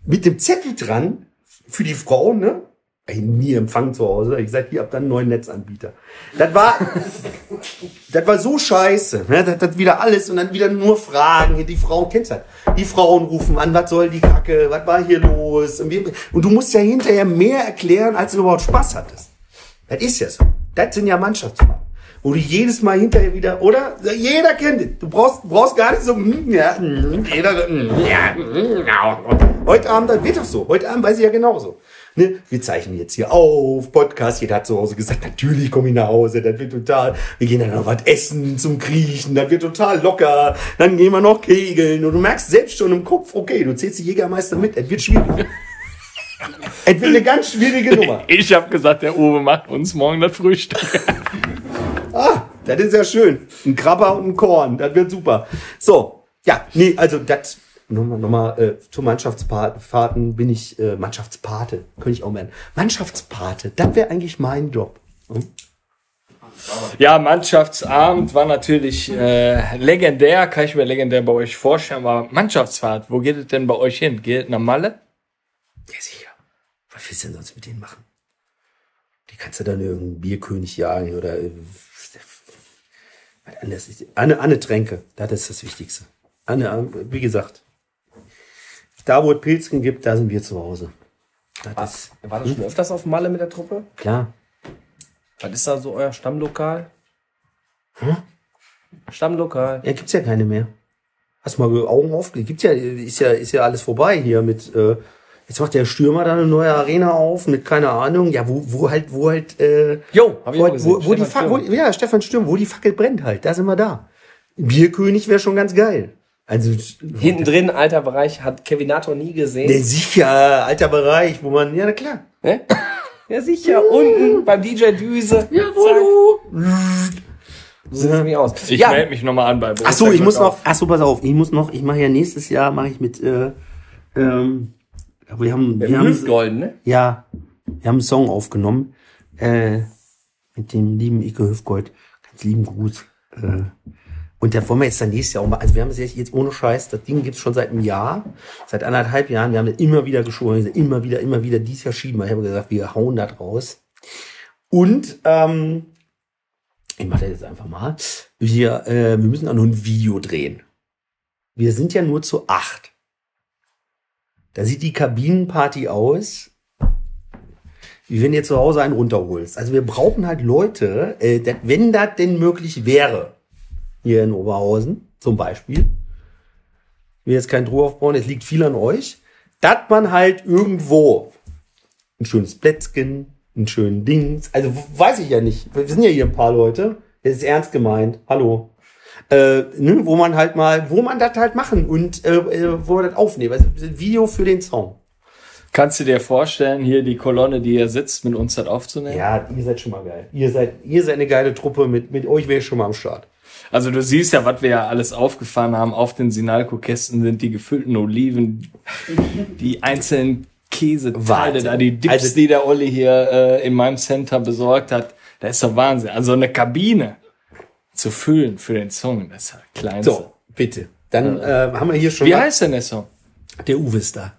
Mit dem Zettel dran für die Frau, ne? Ey, nie Empfang zu Hause. Ich sag, hier habt ihr einen neuen Netzanbieter. Das war, das war so scheiße. Ne? Das, das wieder alles und dann wieder nur Fragen. Die Frauen kennst halt. Die Frauen rufen an, was soll die Kacke, was war hier los? Und, wir, und du musst ja hinterher mehr erklären, als du überhaupt Spaß hattest. Das ist ja so. Das sind ja Mannschaftsfahrten. wo du jedes Mal hinterher wieder, oder? Jeder kennt es. Du brauchst, brauchst gar nicht so, hm, ja, hm, jeder, hm, ja, hm, ja. Heute Abend, das wird doch so. Heute Abend weiß ich ja genauso. Ne? Wir zeichnen jetzt hier auf, Podcast, jeder hat zu Hause gesagt, natürlich komme ich nach Hause, das wird total, wir gehen dann noch was essen zum Kriechen, das wird total locker, dann gehen wir noch kegeln und du merkst selbst schon im Kopf, okay, du zählst die Jägermeister mit, es wird schwierig. es wird eine ganz schwierige Nummer. Ich habe gesagt, der Uwe macht uns morgen das Frühstück. Ah, das ist ja schön. Ein Krabber und ein Korn, das wird super. So, ja, nee, also das nochmal, nochmal äh, zu Mannschaftsfahrten bin ich äh, Mannschaftspate, könnte ich auch werden. Mannschaftspate, das wäre eigentlich mein Job. Hm? Ja, Mannschaftsabend war natürlich äh, legendär, kann ich mir legendär bei euch vorstellen, aber Mannschaftsfahrt, wo geht es denn bei euch hin? Geht es nach Malle? Ja, sicher. Was willst du denn sonst mit denen machen? Die kannst du dann irgendeinen Bierkönig jagen oder äh, was anderes. Anne, Anne Tränke, das ist das Wichtigste. Anne, wie gesagt, da wo es Pilzchen gibt, da sind wir zu Hause. Das ist, War das schon öfters auf Malle mit der Truppe? klar. Was ist da so euer Stammlokal? Stammlokal. Ja, gibt's ja keine mehr. Hast mal Augen aufgelegt? Gibt's ja, ist ja, ist ja alles vorbei hier mit, äh, jetzt macht der Stürmer da eine neue Arena auf mit, keine Ahnung, ja, wo, wo halt, wo halt, äh, Jo, hab ich wo, halt, wo, wo die Fa wo, ja, Stefan Stürm, wo die Fackel brennt halt, da sind wir da. Bierkönig wäre schon ganz geil. Also, Hinten drin, alter Bereich, hat Kevinator nie gesehen. der sicher, alter Bereich, wo man, ja, na klar. Ne? Ja, sicher. Unten beim DJ Düse. Jawohl. So sieht's nämlich aus. Ich ja, melde mich nochmal an bei Ach so, ich muss noch, ach so, pass auf, ich muss noch, ich mache ja nächstes Jahr, mache ich mit, äh, ähm, wir haben, wir haben, Hüftgolden, ne? Ja, wir haben einen Song aufgenommen äh, mit dem lieben Ike Hüfgold. Ganz lieben Gruß. Äh, und da wollen wir jetzt dann nächstes Jahr auch mal, also wir haben es jetzt, ohne Scheiß, das Ding gibt's schon seit einem Jahr, seit anderthalb Jahren, wir haben das immer wieder geschoben, immer wieder, immer wieder, dies Jahr schieben wir. Ich habe gesagt, wir hauen das raus. Und ähm, ich mache das jetzt einfach mal. Wir, äh, wir müssen auch noch ein Video drehen. Wir sind ja nur zu acht. Da sieht die Kabinenparty aus, wie wenn ihr zu Hause einen runterholst. Also wir brauchen halt Leute, äh, dat, wenn das denn möglich wäre, hier in Oberhausen zum Beispiel, ich will jetzt keinen Druck aufbauen, es liegt viel an euch, dass man halt irgendwo ein schönes Plätzchen, einen schönen Dings, also weiß ich ja nicht, wir sind ja hier ein paar Leute, das ist ernst gemeint, hallo, äh, ne, wo man halt mal, wo man das halt machen und äh, äh, wo man das aufnehmen, also ein Video für den Song. Kannst du dir vorstellen, hier die Kolonne, die hier sitzt, mit uns das aufzunehmen? Ja, ihr seid schon mal geil. Ihr seid, ihr seid eine geile Truppe, mit, mit euch wäre ich schon mal am Start. Also du siehst ja, was wir ja alles aufgefahren haben. Auf den Sinalco-Kästen sind die gefüllten Oliven, die einzelnen Käseteile da, die Dips, Also- die der Olli hier äh, in meinem Center besorgt hat. Das ist doch Wahnsinn. Also eine Kabine zu füllen für den Song, das ist ja kleinste. So, bitte. Dann äh, haben wir hier schon Wie heißt denn der Song? der Uwe ist da.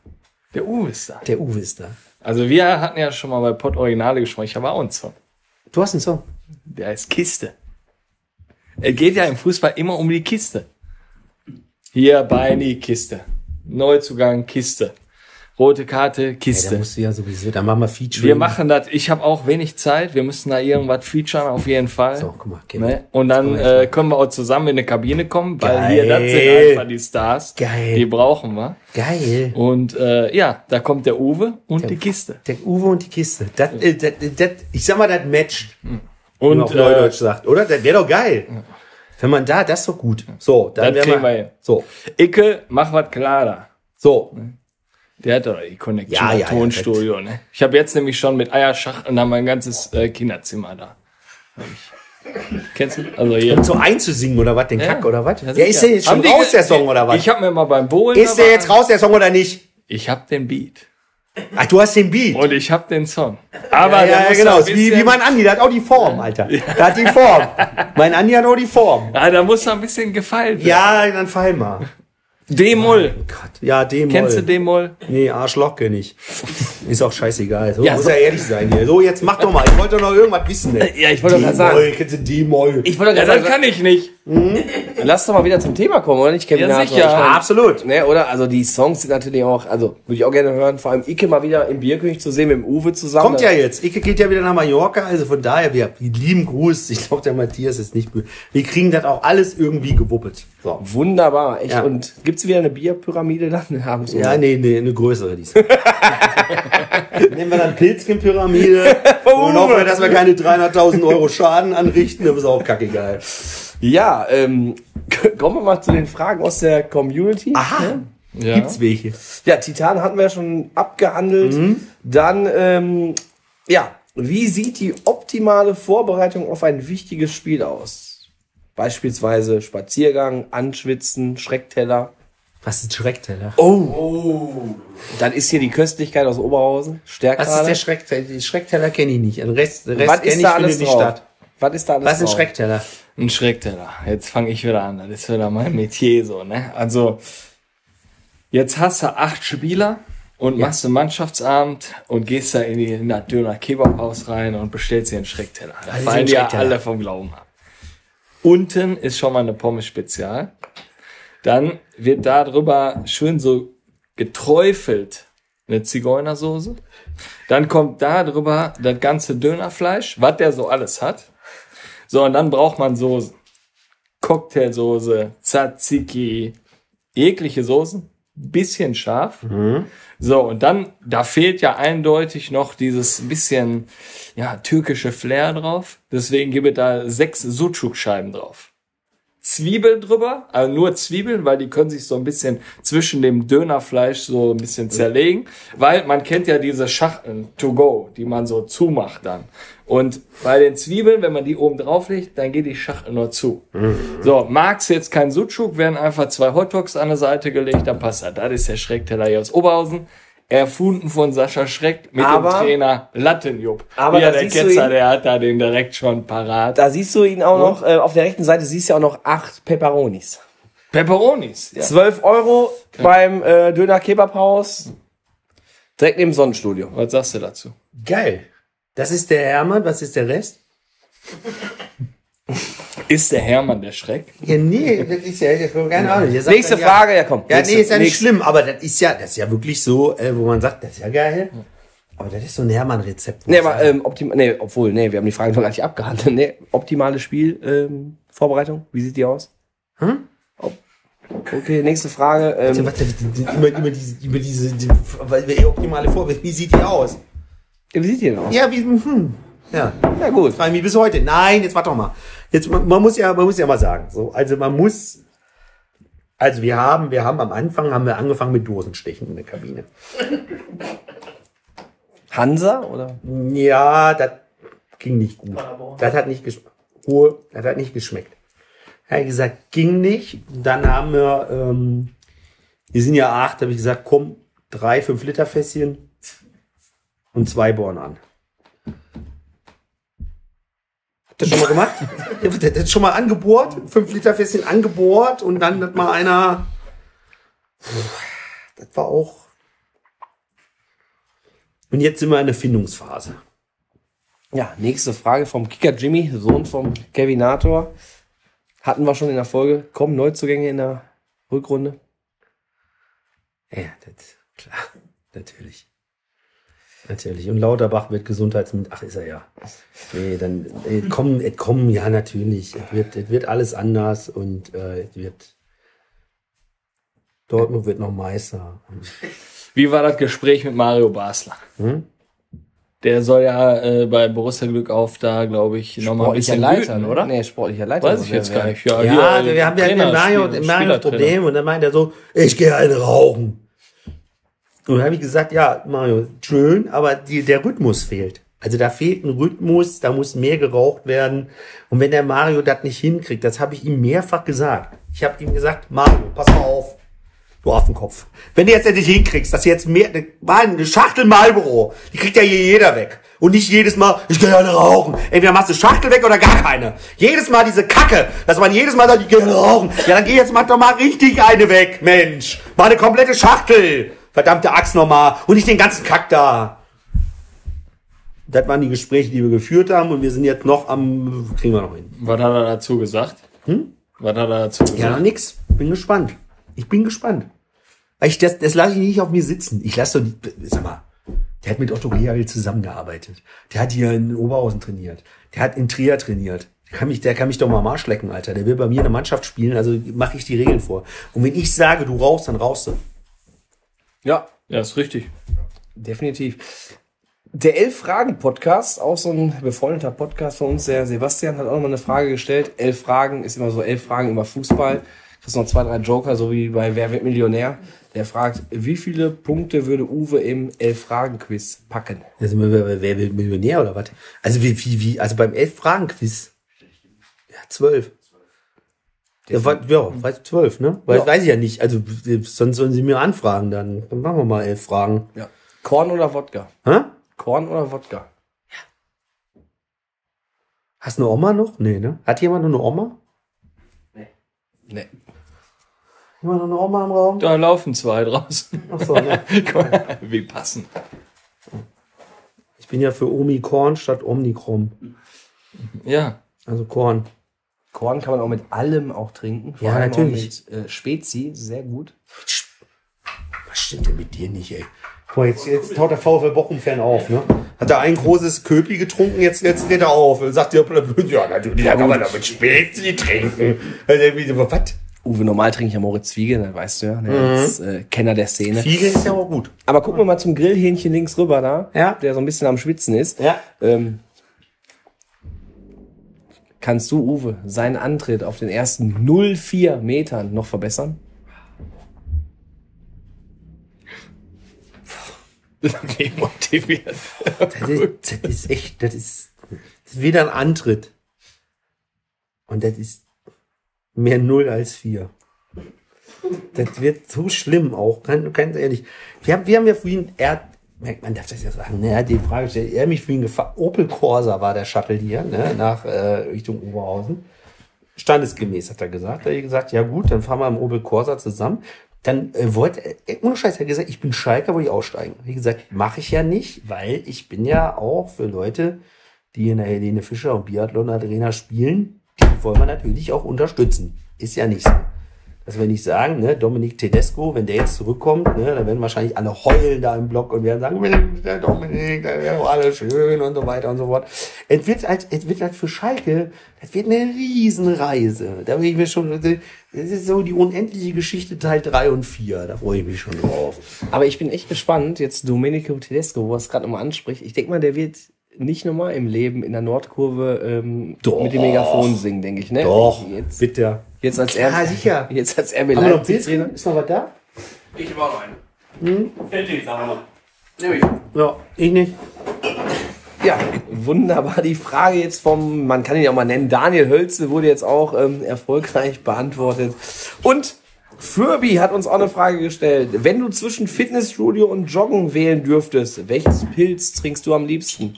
Der Uwe ist da. Der Uwe ist da. Also wir hatten ja schon mal bei Pod Originale gesprochen. Ich habe auch einen Song. Du hast einen Song. Der heißt Kiste. Es geht ja im Fußball immer um die Kiste. Hier Beini, Kiste. Neuzugang, Kiste. Rote Karte, Ja, da Kiste. musst du ja sowieso, da machen wir Feature. wir machen das. Ich habe auch wenig Zeit. Wir müssen da irgendwas featuren auf jeden Fall. So, guck mal. Ne? Und dann äh, können wir auch zusammen in eine Kabine kommen, weil Geil. hier, das sind einfach die Stars. Geil. Die brauchen wir. Geil. Und äh, ja, da kommt der Uwe und die Kiste. Der Uwe und die Kiste. Das, äh, das, das, ich sag mal, das matcht. man Und auf äh, Neudeutsch sagt, oder? Das wäre doch geil. Wenn man da, das ist doch gut. So, dann Das wär kriegen mal- wir. So, Icke, mach was klarer. so. Der hat doch die Connection Ja, ja, ja, Tonstudio, ne? Ich habe jetzt nämlich schon mit Eierschachteln da mein ganzes äh, Kinderzimmer da. Hab. Kennst du? Also hier. So einzusingen oder was, den Ja. Kack oder was? Ja, Ja, ist der jetzt schon raus, der Song oder was? Ich habe mir mal beim Bohlen. Ist der jetzt raus, der Song oder nicht? Ich habe den Beat. Ach, du hast den Beat. Und ich habe den Song. Aber ja, ja, genau. ein Ist Wie, wie mein Andi, der hat auch die Form, Alter. Der hat die Form. mein Andi hat auch die Form. ja, da muss noch ein bisschen gefeilt werden. Ja, dann fall mal. D-Moll. Gott. Ja, D-Moll. Kennst du D-Moll? Nee, Arschloch kenn ich. Ist auch scheißegal. So, Ja, muss so- ja ehrlich sein hier. So, jetzt mach doch mal. Ich wollte doch noch irgendwas wissen. Ey. Ja, ich wollte doch gerade sagen. D-Moll, kennst du D-Moll? Ich wollte Ja, gerade das sagen, kann ich nicht. Lass doch mal wieder zum Thema kommen, oder nicht, Kevin? Ja, sicher. Ich mein, Absolut. Ne, oder? Also die Songs sind natürlich auch, also würde ich auch gerne hören, vor allem Icke mal wieder im Bierkönig zu sehen mit dem Uwe zusammen. Kommt ja jetzt. Icke geht ja wieder nach Mallorca, also von daher, wir lieben Gruß. Ich glaube, der Matthias ist nicht böse. Wir kriegen das auch alles irgendwie gewuppelt. So. Wunderbar, echt. Ja. Und gibt's wieder eine Bierpyramide dann? Haben sie Ja, nee, nee, eine größere diesmal. Nehmen wir dann Pilzkin-Pyramide und hoffen, dass wir keine 300.000 Euro Schaden anrichten. Das ist auch kackegal. Ja ähm, kommen wir mal zu den Fragen aus der Community. Aha. Ja. Gibt's welche? Ja, Titan hatten wir ja schon abgehandelt. Dann, ähm, ja, wie sieht die optimale Vorbereitung auf ein wichtiges Spiel aus? Beispielsweise Spaziergang, Anschwitzen, Schreckteller. Was ist Schreckteller? Dann ist hier die Köstlichkeit aus Oberhausen. Stärker. Was ist der Schreckteller? Den Schreckteller kenne ich nicht. Den Rest, den Was Rest ist kenne ich, alles nicht drauf? statt. Was ist da alles Was ist ein drauf? Schreckteller? Ein Schreckteller. Jetzt fange ich wieder an. Das ist wieder mein Metier so, ne? Also, jetzt hast du acht Spieler und machst einen Mannschaftsabend und gehst da in, die, in das Döner Kebabhaus rein und bestellst dir einen Schreckteller. Da ist fallen dir alle vom Glauben ab. Unten ist schon mal eine Pommes Spezial. Dann wird da drüber schön so geträufelt eine Zigeunersoße. Dann kommt da drüber das ganze Dönerfleisch, was der so alles hat. So, und dann braucht man Soßen. Cocktailsoße, Tzatziki, jegliche Soßen, bisschen scharf. So, und dann, da fehlt ja eindeutig noch dieses bisschen, ja, türkische Flair drauf. Deswegen gebe ich da sechs Sucuk-Scheiben drauf. Zwiebeln drüber, also nur Zwiebeln, weil die können sich so ein bisschen zwischen dem Dönerfleisch so ein bisschen zerlegen, weil man kennt ja diese Schachteln to go, die man so zumacht dann. Und bei den Zwiebeln, wenn man die oben drauf legt, dann geht die Schachtel nur zu. So, magst jetzt kein Sucuk, werden einfach zwei Hotdogs an der Seite gelegt, dann passt das. Das ist der Schreckteller hier aus Oberhausen. Erfunden von Sascha Schreck mit Aber- dem Trainer Lattenjupp. Aber ja, da der siehst du Ketzer, ihn- der hat da den direkt schon parat. Da siehst du ihn auch noch, äh, auf der rechten Seite siehst du ja auch noch acht Pepperonis. Pepperonis. Ja. 12 Euro beim äh, Döner Kebabhaus. Direkt neben dem Sonnenstudio. Was sagst du dazu? Geil. Das ist der Hermann. Was ist der Rest? Ist der Hermann der Schreck? Ja, nee, das ist ja, keine Ahnung. Nächste dann, Frage, ja komm. Ja, Nächste, nee, ist ja nicht nächste. schlimm, aber das ist ja, das ist ja wirklich so, äh, wo man sagt, das ist ja geil. Aber das ist so ein Hermann-Rezept. Nee, aber ähm, optim nee, obwohl, nee, wir haben die Frage noch gar nicht abgehandelt. Nee, optimale Spiel, ähm, Vorbereitung, wie sieht die aus? Hm? Ob- Okay, nächste Frage. Ähm, Warte, die- immer, immer diese, über diese, die, eh optimale Vorbild, wie sieht die aus? Wie sieht die denn aus? Ja, wie, hm, ja. Ja, gut. Frage mich bis heute. Nein, jetzt warte doch mal. Jetzt, man, man muss ja, man muss ja mal sagen, so, also man muss, also wir haben, wir haben am Anfang, haben wir angefangen mit Dosenstechen in der Kabine. Hansa oder? Ja, das ging nicht gut. Das hat nicht geschmeckt. Ruhe, das hat nicht geschmeckt. Er hat gesagt, ging nicht. Dann haben wir, ähm, wir sind ja acht, habe ich gesagt, komm, drei, fünf Liter Fässchen und zwei Born an. Habt ihr das schon mal gemacht? Das das schon mal angebohrt, fünf Liter Fässchen angebohrt und dann hat mal einer, das war auch, und jetzt sind wir in der Findungsphase. Ja, nächste Frage vom Kicker Jimmy, Sohn vom Kevinator. Hatten wir schon in der Folge. Kommen Neuzugänge in der Rückrunde? Ja, das, klar, natürlich. Natürlich. Und Lauterbach wird Gesundheitsminister. Ach, ist er ja. Nee, dann äh, kommen, äh, kommen, ja, natürlich. Es wird, es wird alles anders und äh, es wird. Dortmund wird noch Meister. Wie war das Gespräch mit Mario Basler? Hm? Der soll ja äh, bei Borussia Glück auf da, glaube ich, nochmal ein bisschen ne? oder? Nee, sportlicher Leiter. Weiß ich jetzt gar nicht. Ja, Ja, hier, wir haben ja den Mario, Mario. Problem und dann meint er so, ich gehe eine rauchen. Und habe ich gesagt, ja, Mario, schön, aber die, der Rhythmus fehlt. Also da fehlt ein Rhythmus, da muss mehr geraucht werden. Und wenn der Mario das nicht hinkriegt, das habe ich ihm mehrfach gesagt. Ich habe ihm gesagt, Mario, pass mal auf. Du Affenkopf. Wenn du jetzt endlich hinkriegst, dass du jetzt mehr, Mann, eine Schachtel Marlboro, die kriegt ja hier jeder weg. Und nicht jedes Mal, ich gehe gerne rauchen. Entweder machst du Schachtel weg oder gar keine. Jedes Mal diese Kacke, dass man jedes Mal sagt, ich gehe gerne rauchen. Ja, dann geh jetzt mach doch mal richtig eine weg, Mensch. Mal eine komplette Schachtel. Verdammte Axt nochmal. Und nicht den ganzen Kack da. Das waren die Gespräche, die wir geführt haben. Und wir sind jetzt noch am, kriegen wir noch hin. Was hat er dazu gesagt? Hm? Was hat er dazu gesagt? Ja, noch nix. Bin gespannt. Ich bin gespannt. Ich, das das lasse ich nicht auf mir sitzen. Ich lasse doch, die- sag mal, der hat mit Otto Rehagel zusammengearbeitet. Der hat hier in Oberhausen trainiert. Der hat in Trier trainiert. Der kann mich, der kann mich doch mal am Arsch lecken, Alter. Der will bei mir in der Mannschaft spielen, also mache ich die Regeln vor. Und wenn ich sage, du rauchst, dann rauchst du. Ja, Ja, ist richtig. definitiv. Der Elf-Fragen-Podcast, auch so ein befreundeter Podcast von uns, der Sebastian hat auch nochmal eine Frage gestellt. Elf Fragen ist immer so elf Fragen über Fußball. Kriegst noch zwei, drei Joker, so wie bei Wer wird Millionär. Der fragt, wie viele Punkte würde Uwe im Elf-Fragen-Quiz packen? Also, wer, wer will Millionär oder was? Also, wie, wie, wie, also beim Elf-Fragen-Quiz. Ja, zwölf. Ja, wa- ja, weiß zwölf, ne? Weil, Ja. Weiß ich ja nicht. Also, sonst sollen sie mir anfragen, dann, dann machen wir mal elf Fragen. Ja. Korn oder Wodka? Hä? Korn oder Wodka? Hast du eine Oma noch? Nee, ne? Hat jemand noch eine Oma? Nee. Jemand noch eine Oma im Raum? Da laufen zwei draußen. Ach so, ne? Wie passen. Ich bin ja für Omikron statt Omnikron. Ja. Also Korn. Korn kann man auch mit allem auch trinken. Vor Ja, allem natürlich. Auch mit äh, Spezi, sehr gut. Was stimmt denn mit dir nicht, ey? Guck mal, jetzt, jetzt taut der VfL Bochum-Fan auf, ne? Hat er ein großes Köpi getrunken, jetzt, jetzt geht er auf. Und sagt dir, ja, natürlich, da kann man doch mit Spezi trinken. Also, irgendwie so, was? Uwe, normal trinke ich ja Moritz Zwiege, das weißt du ja. Ne? Als äh, Kenner der Szene. Fiege ist ja auch gut. Aber gucken wir mal zum Grillhähnchen links rüber da, Ja. der so ein bisschen am Schwitzen ist. Ja. Ähm, kannst du, Uwe, seinen Antritt auf den ersten 0,4 Metern noch verbessern? Wie motiviert. Das ist, das ist echt, das ist, das ist wieder ein Antritt. Und das ist mehr Null als vier. Das wird so schlimm auch, ganz, ganz ehrlich. Wir haben, wir haben ja vorhin, er, merkt man darf das ja sagen, ne, er die Frage gestellt, er mich vorhin gefragt, Opel Corsa war der Shuttle hier, ne, nach äh, Richtung Oberhausen. Standesgemäß hat er gesagt. Er hat gesagt, ja gut, dann fahren wir im Opel Corsa zusammen. Dann äh, wollte, äh, ohne Scheiß, er hat gesagt, ich bin Schalker, wollte ich aussteigen. Wie gesagt, mache ich ja nicht, weil ich bin ja auch für Leute, die in der Helene Fischer und Biathlon Arena spielen, die wollen wir natürlich auch unterstützen. Ist ja nicht so. Dass wir nicht sagen, ne, Dominik Tedesco, wenn der jetzt zurückkommt, ne, dann werden wahrscheinlich alle heulen da im Block und werden sagen, der Dominik, da wäre doch alles schön und so weiter und so fort. Es wird halt, es wird halt für Schalke, das wird eine Riesenreise. Da bin ich mir schon, das ist so die unendliche Geschichte Teil 3 und 4. Da freue ich mich schon drauf. Aber ich bin echt gespannt, jetzt Domenico Tedesco, wo er es gerade nochmal anspricht. Ich denke mal, der wird nicht nochmal im Leben in der Nordkurve ähm, Doch. mit dem Megafon singen, denke ich. Ne? Doch, Jetzt, bitte. Jetzt als Ja, er, sicher. Jetzt als RB Leipzig Trainer. Ist noch was da? Ich auch noch einen. Felddienst haben wir noch. Nehme ich. Ja, ich nicht. Ja, wunderbar. Die Frage jetzt vom, man kann ihn ja auch mal nennen, Daniel Hölze wurde jetzt auch ähm, erfolgreich beantwortet. Und Furby hat uns auch eine Frage gestellt. Wenn du zwischen Fitnessstudio und Joggen wählen dürftest, welches Pilz trinkst du am liebsten?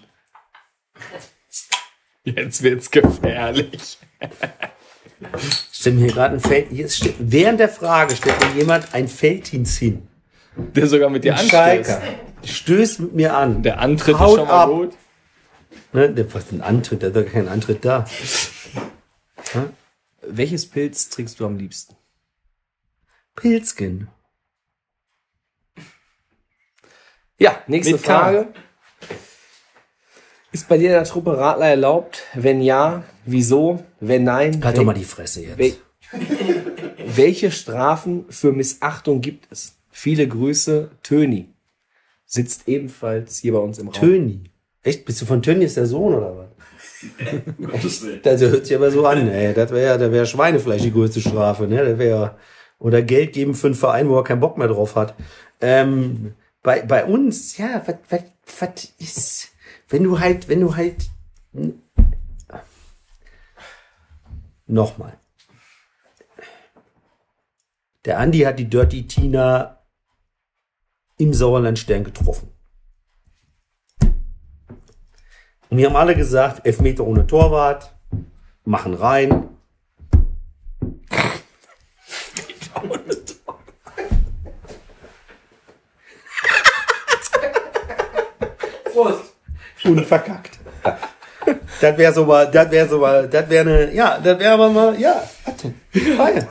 Jetzt wird's gefährlich. Stimmt hier gerade ein Feld. Hier steht- während der Frage stellt mir jemand ein Felddienst hin. Der sogar mit dir anstößt. Schalker. Stößt mit mir an. Der Antritt Haut ist schon mal ab. gut. Ne, der, was ein Antritt, da ist doch kein Antritt da. Welches Pilz trinkst du am liebsten? Pilzkin. Ja, nächste Mit K. Ist bei dir in der Truppe Radler erlaubt? Wenn ja, wieso? Wenn nein, Halt doch mal die Fresse jetzt. wel- welche Strafen für Missachtung gibt es? Viele Grüße, Töni. Sitzt ebenfalls hier bei uns im Raum. Töni. Echt? Bist du von Tönnies der Sohn oder was? Das hört sich aber so an, ey. Das wäre da wär Schweinefleisch die größte Strafe, ne? Das wäre. Oder Geld geben für einen Verein, wo er keinen Bock mehr drauf hat. Ähm, bei, bei uns, ja, was, was, was ist. Wenn du halt, wenn du halt. Nochmal. Der Andi hat die Dirty Tina im Sauerlandstern getroffen. Und wir haben alle gesagt, Elfmeter ohne Torwart, machen rein. Prost. Und verkackt. Das wäre so mal, das wäre so mal, das wäre eine, ja, das wäre aber mal, ja, warte, Feier.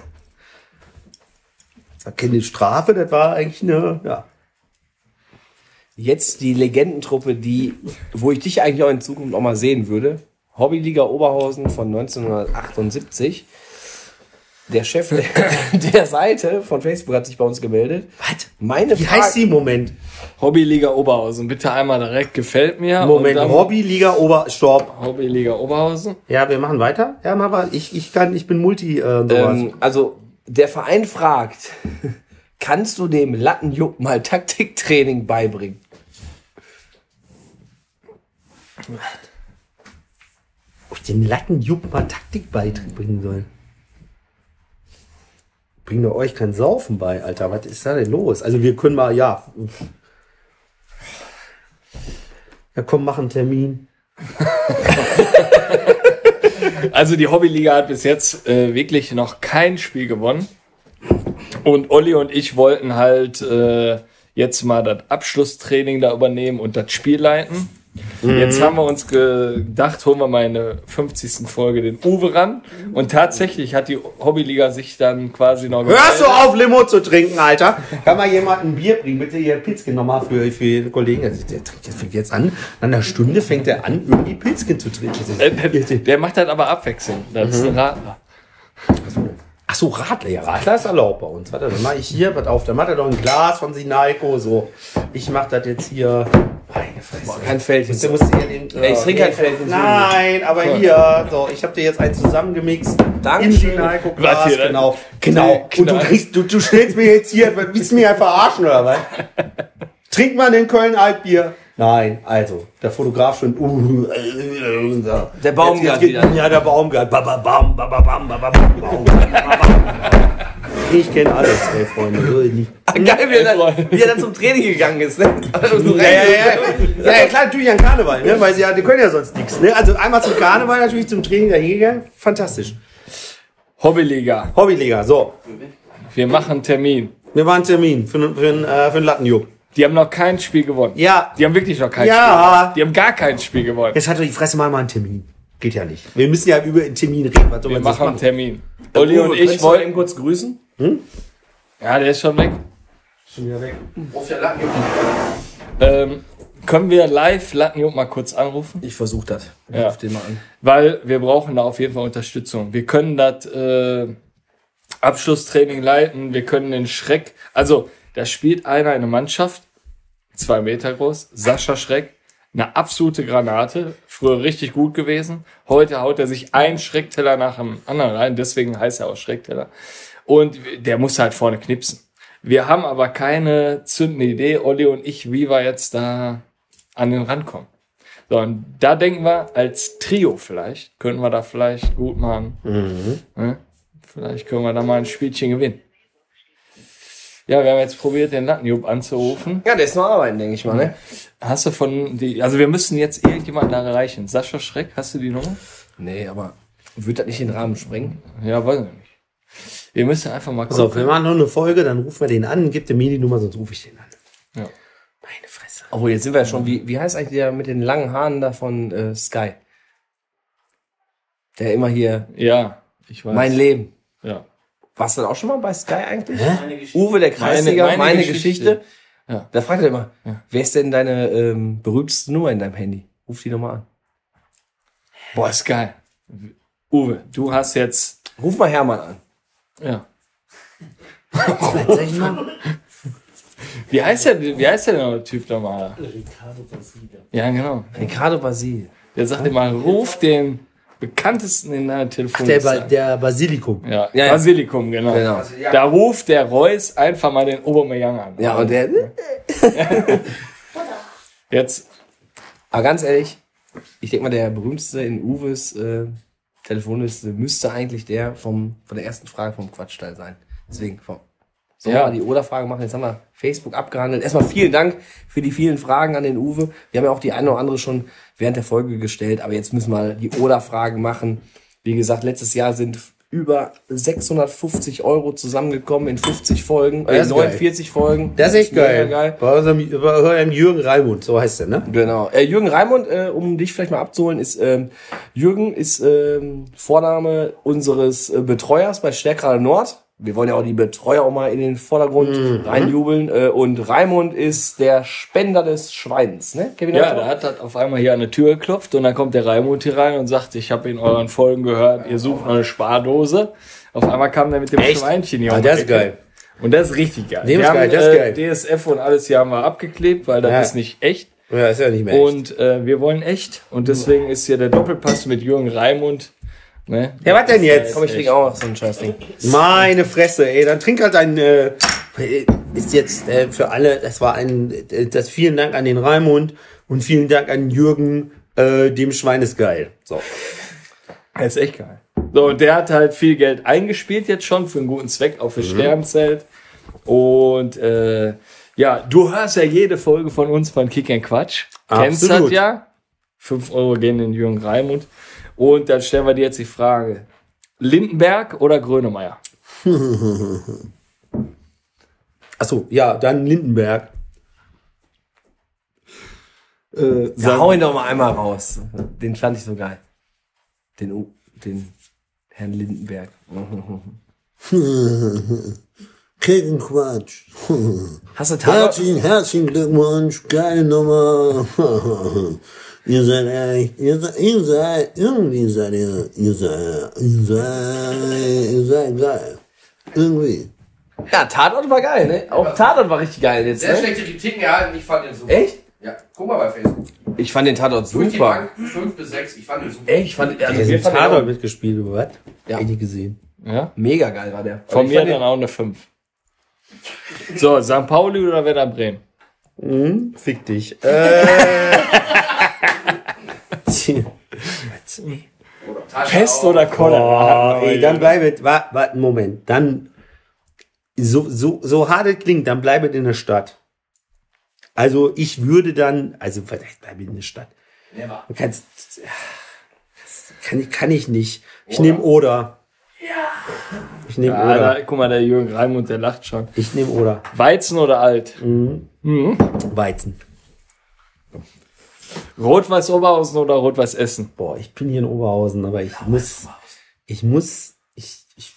Keine Strafe, das war eigentlich eine, ja. Jetzt die Legendentruppe, die, wo ich dich eigentlich auch in Zukunft auch mal sehen würde. Hobbyliga Oberhausen von 1978. Der Chef der, der Seite von Facebook hat sich bei uns gemeldet. Was? Meine Wie Frage- heißt sie? Moment. Hobbyliga Oberhausen. Bitte einmal direkt gefällt mir. Moment, und dann Hobby, Liga, Ober, Stopp. Hobbyliga Oberhausen. Ja, wir machen weiter. Ja, aber ich, ich kann, ich bin Multi, äh. Ähm, also, der Verein fragt, kannst du dem Lattenjuck mal Taktiktraining beibringen? Ob ich dem Lattenjuck mal Taktik beibringen soll. Bringt doch euch kein Saufen bei, Alter. Was ist da denn los? Also wir können mal, ja. Ja, komm, mach einen Termin. Also die Hobbyliga hat bis jetzt äh, wirklich noch kein Spiel gewonnen. Und Olli und ich wollten halt äh, jetzt mal das Abschlusstraining da übernehmen und das Spiel leiten. Jetzt haben wir uns gedacht, holen wir mal in der 50. Folge den Uwe ran. Und tatsächlich hat die Hobbyliga sich dann quasi noch Hörst du auf, Limo zu trinken, Alter? Kann mal jemand ein Bier bringen? Bitte hier Pilzchen nochmal für, für den Kollegen. Der, der, trinkt- der fängt jetzt an. Nach einer Stunde fängt er an, irgendwie Pilzchen zu trinken. Äh, der, der macht das aber abwechselnd. Das ist ein Radler. Ach so, Radler. Ja, Radler ist erlaubt bei uns. Warte, dann mache ich hier, was auf. Dann macht er doch ein Glas von Sinaiko. So, ich mach das jetzt hier. Meine Fresse. Kein Feld. Du musst hier den. Ja, ich trinke kein Feld hinzu. Nein, aber hier. So, ich habe dir jetzt eins zusammengemixt. Dankeschön. Was hier, Genau. Genau. Und du kriegst, du, du stellst mir jetzt hier, willst du mich ja verarschen oder was? Trinkt man in Köln Altbier? Nein, also, der Fotograf schon, uh, äh, so. Der Baumgart Jetzt- jetzt geht- wieder. Ja, der Baumgart. Ba, ba, bam, ba, ba, bam, ba, ba, bam, bam, ba, ba, bam. Ich kenne alles, ey, Freunde. So nicht. Geil, wie er, dann, wie er dann zum Training gegangen ist. Ne? So Ja, ja, ja. ja, klar, natürlich an Karneval, ne? weil sie ja, die können ja sonst nichts. Ne? Also einmal zum Karneval, natürlich zum Training dahin gegangen. Fantastisch. Hobbyliga. Hobbyliga, so. Wir machen einen Termin. Wir waren Termin für, für, für, äh, für einen Lattenjuck. Die haben noch kein Spiel gewonnen. Ja, Die haben wirklich noch kein Ja. Spiel gewonnen. Die haben gar kein Spiel gewonnen. jetzt hat doch die Fresse mal mal einen Termin. Geht ja nicht. Wir müssen ja über einen Termin reden. Was Wir machen einen machen? Termin. Olli und ich wollen ihn kurz grüßen. Ja, der ist schon weg. Schon wieder weg. Ruf der Lattenjuck. Ähm, können wir live Lattenjung mal kurz anrufen? Ich versuche das. Ich Ja. ruf den mal an. Weil wir brauchen da auf jeden Fall Unterstützung. Wir können das äh, Abschlusstraining leiten, wir können den Schreck. Also, da spielt einer in der Mannschaft, zwei Meter groß, Sascha Schreck, eine absolute Granate, früher richtig gut gewesen. Heute haut er sich einen Schreckteller nach dem anderen rein, deswegen heißt er auch Schreckteller. Und der muss halt vorne knipsen. Wir haben aber keine zündende Idee, Olli und ich, wie wir jetzt da an den Rand kommen. So, und da denken wir, als Trio vielleicht, könnten wir da vielleicht gut machen. Ne? Vielleicht können wir da mal ein Spielchen gewinnen. Ja, wir haben jetzt probiert, den Lattenjub anzurufen. Ja, der ist noch arbeiten, denke ich mal. Ne? Hast du von die, also wir müssen jetzt irgendjemanden da erreichen. Sascha Schreck, hast du die Nummer? Nee, aber wird das nicht den Rahmen sprengen? Ja, weiß ich nicht. Wir müssen einfach mal So, gucken. wir machen noch eine Folge, dann rufen wir den an, gibt der mir die Nummer, sonst rufe ich den an. Ja. Meine Fresse. Obwohl, jetzt sind wir ja schon, wie, wie heißt eigentlich der mit den langen Haaren da von äh, Sky? Der immer hier, Ja, ich weiß. mein Leben. ja. Warst du dann auch schon mal bei Sky eigentlich? Meine Geschichte. Uwe, der Kreisliga, meine, meine Geschichte. Geschichte. Ja. Da fragt er immer, Ja. wer ist denn deine ähm, berühmteste Nummer in deinem Handy? Ruf die Nummer an. Boah, ist geil. Uwe, du hast jetzt, Ruf mal Hermann an. Ja. Wie heißt der, wie heißt der denn, der Typ nochmal? Ricardo Basile. Ja, genau. Ricardo Basil. Der sagt immer, ruf den bekanntesten in deiner Der, Telefonliste. ba der Basilikum. ja, Ja, ja. Basilikum, genau. Genau. Da ruft der Reus einfach mal den Obermeier an. Ja, und der, Jetzt, aber ganz ehrlich, ich denke mal, der berühmteste in Uwes äh, Telefonliste müsste eigentlich der vom, von der ersten Frage vom Quatschteil sein. Deswegen, vom, Sollen Ja. wir mal die Oder-Frage machen? Jetzt haben wir Facebook abgehandelt. Erstmal vielen Dank für die vielen Fragen an den Uwe. Wir haben ja auch die eine oder andere schon während der Folge gestellt, aber jetzt müssen wir die Oder-Fragen machen. Wie gesagt, letztes Jahr sind über 650 Euro zusammengekommen in 50 Folgen, äh, Das ist 49 Folgen. Das ist echt geil. geil. Bei unserem, bei eurem Jürgen Raimund, so heißt er, ne? Genau. Äh, Jürgen Raimund, äh, um dich vielleicht mal abzuholen, ist ähm, Jürgen ist ähm, Vorname unseres äh, Betreuers bei Stärkrade Nord. Wir wollen ja auch die Betreuer auch mal in den Vordergrund reinjubeln. Äh, und Raimund ist der Spender des Schweins, ne? Kevin Ja, da hat das auf einmal hier an der Tür geklopft und dann kommt der Raimund hier rein und sagt, ich habe in euren Folgen gehört, ihr sucht noch eine Spardose. Auf einmal kam der mit dem Echt? Schweinchen hier Ah, das ist geil. Und das ist richtig geil. Dem ist Wir geil, haben, das ist äh, geil. DSF und alles hier haben wir abgeklebt, weil das Ja. ist nicht echt. Ja, ist ja nicht mehr. echt. Und äh, wir wollen echt. Und deswegen ist hier der Doppelpass mit Jürgen Raimund. Ne? Ja, was denn jetzt? Komm, ich trinke auch noch so ein Scheißding. Meine Fresse, ey, dann trink halt ein, äh, ist jetzt äh, für alle, das war ein, äh, das vielen Dank an den Raimund und vielen Dank an Jürgen, äh, dem Schwein ist geil. So. Das ist echt geil. So, und der hat halt viel Geld eingespielt jetzt schon für einen guten Zweck, auch für Mhm. Sternzelt. Und äh, ja, du hörst ja jede Folge von uns von Kick and Quatsch. Kennst Absolut. das ja? 5 Euro gehen in Jürgen Raimund. Und dann stellen wir dir jetzt die Frage. Lindenberg oder Grönemeyer? Achso, ja, dann Lindenberg. Äh, Ja, hau ihn doch mal einmal raus. Den fand ich so geil. Den, U- den Herrn Lindenberg. Kicken Quatsch. Hast du Tatort? Herzlichen, herzlichen Glückwunsch, geile Nummer. ihr seid echt, ihr seid, ihr seid, irgendwie seid ihr, ihr seid, ihr seid, ihr seid geil. Irgendwie. Ja, Tatort war geil, ne? Auch Tatort war richtig geil jetzt, ne? schlechte Kritiken erhalten, ich fand den super. Echt? Ja, guck mal bei Facebook. Ich fand den Tatort Durch die super. Bank 5 bis 6, ich fand den super. Echt? Ich fand, also fanden den Tatort auch mitgespielt, oder was? Ja. Hab ich nicht gesehen. Ja? mega geil war der. Von Ich mir fand dann auch eine 5. So, St. Pauli oder Werder Bremen? Fick dich. Äh, Pest oder Cholera? oh, ey, dann bleibet, warte, warte, Moment, dann, so, so, so hart es klingt, dann bleibet in der Stadt. Also, ich würde dann, also, vielleicht bleibet in der Stadt. Never. Du kannst, kann, ich- kann ich nicht. Ich nehme Oder. Ich nehme Ja, Oder. da, guck mal, der Jürgen Raimund, der lacht schon. Ich nehme Oder. Weizen oder alt? Weizen. Rot-Weiß Oberhausen oder Rot-Weiß Essen? Boah, ich bin hier in Oberhausen, aber ich muss, ich muss, ich, ich,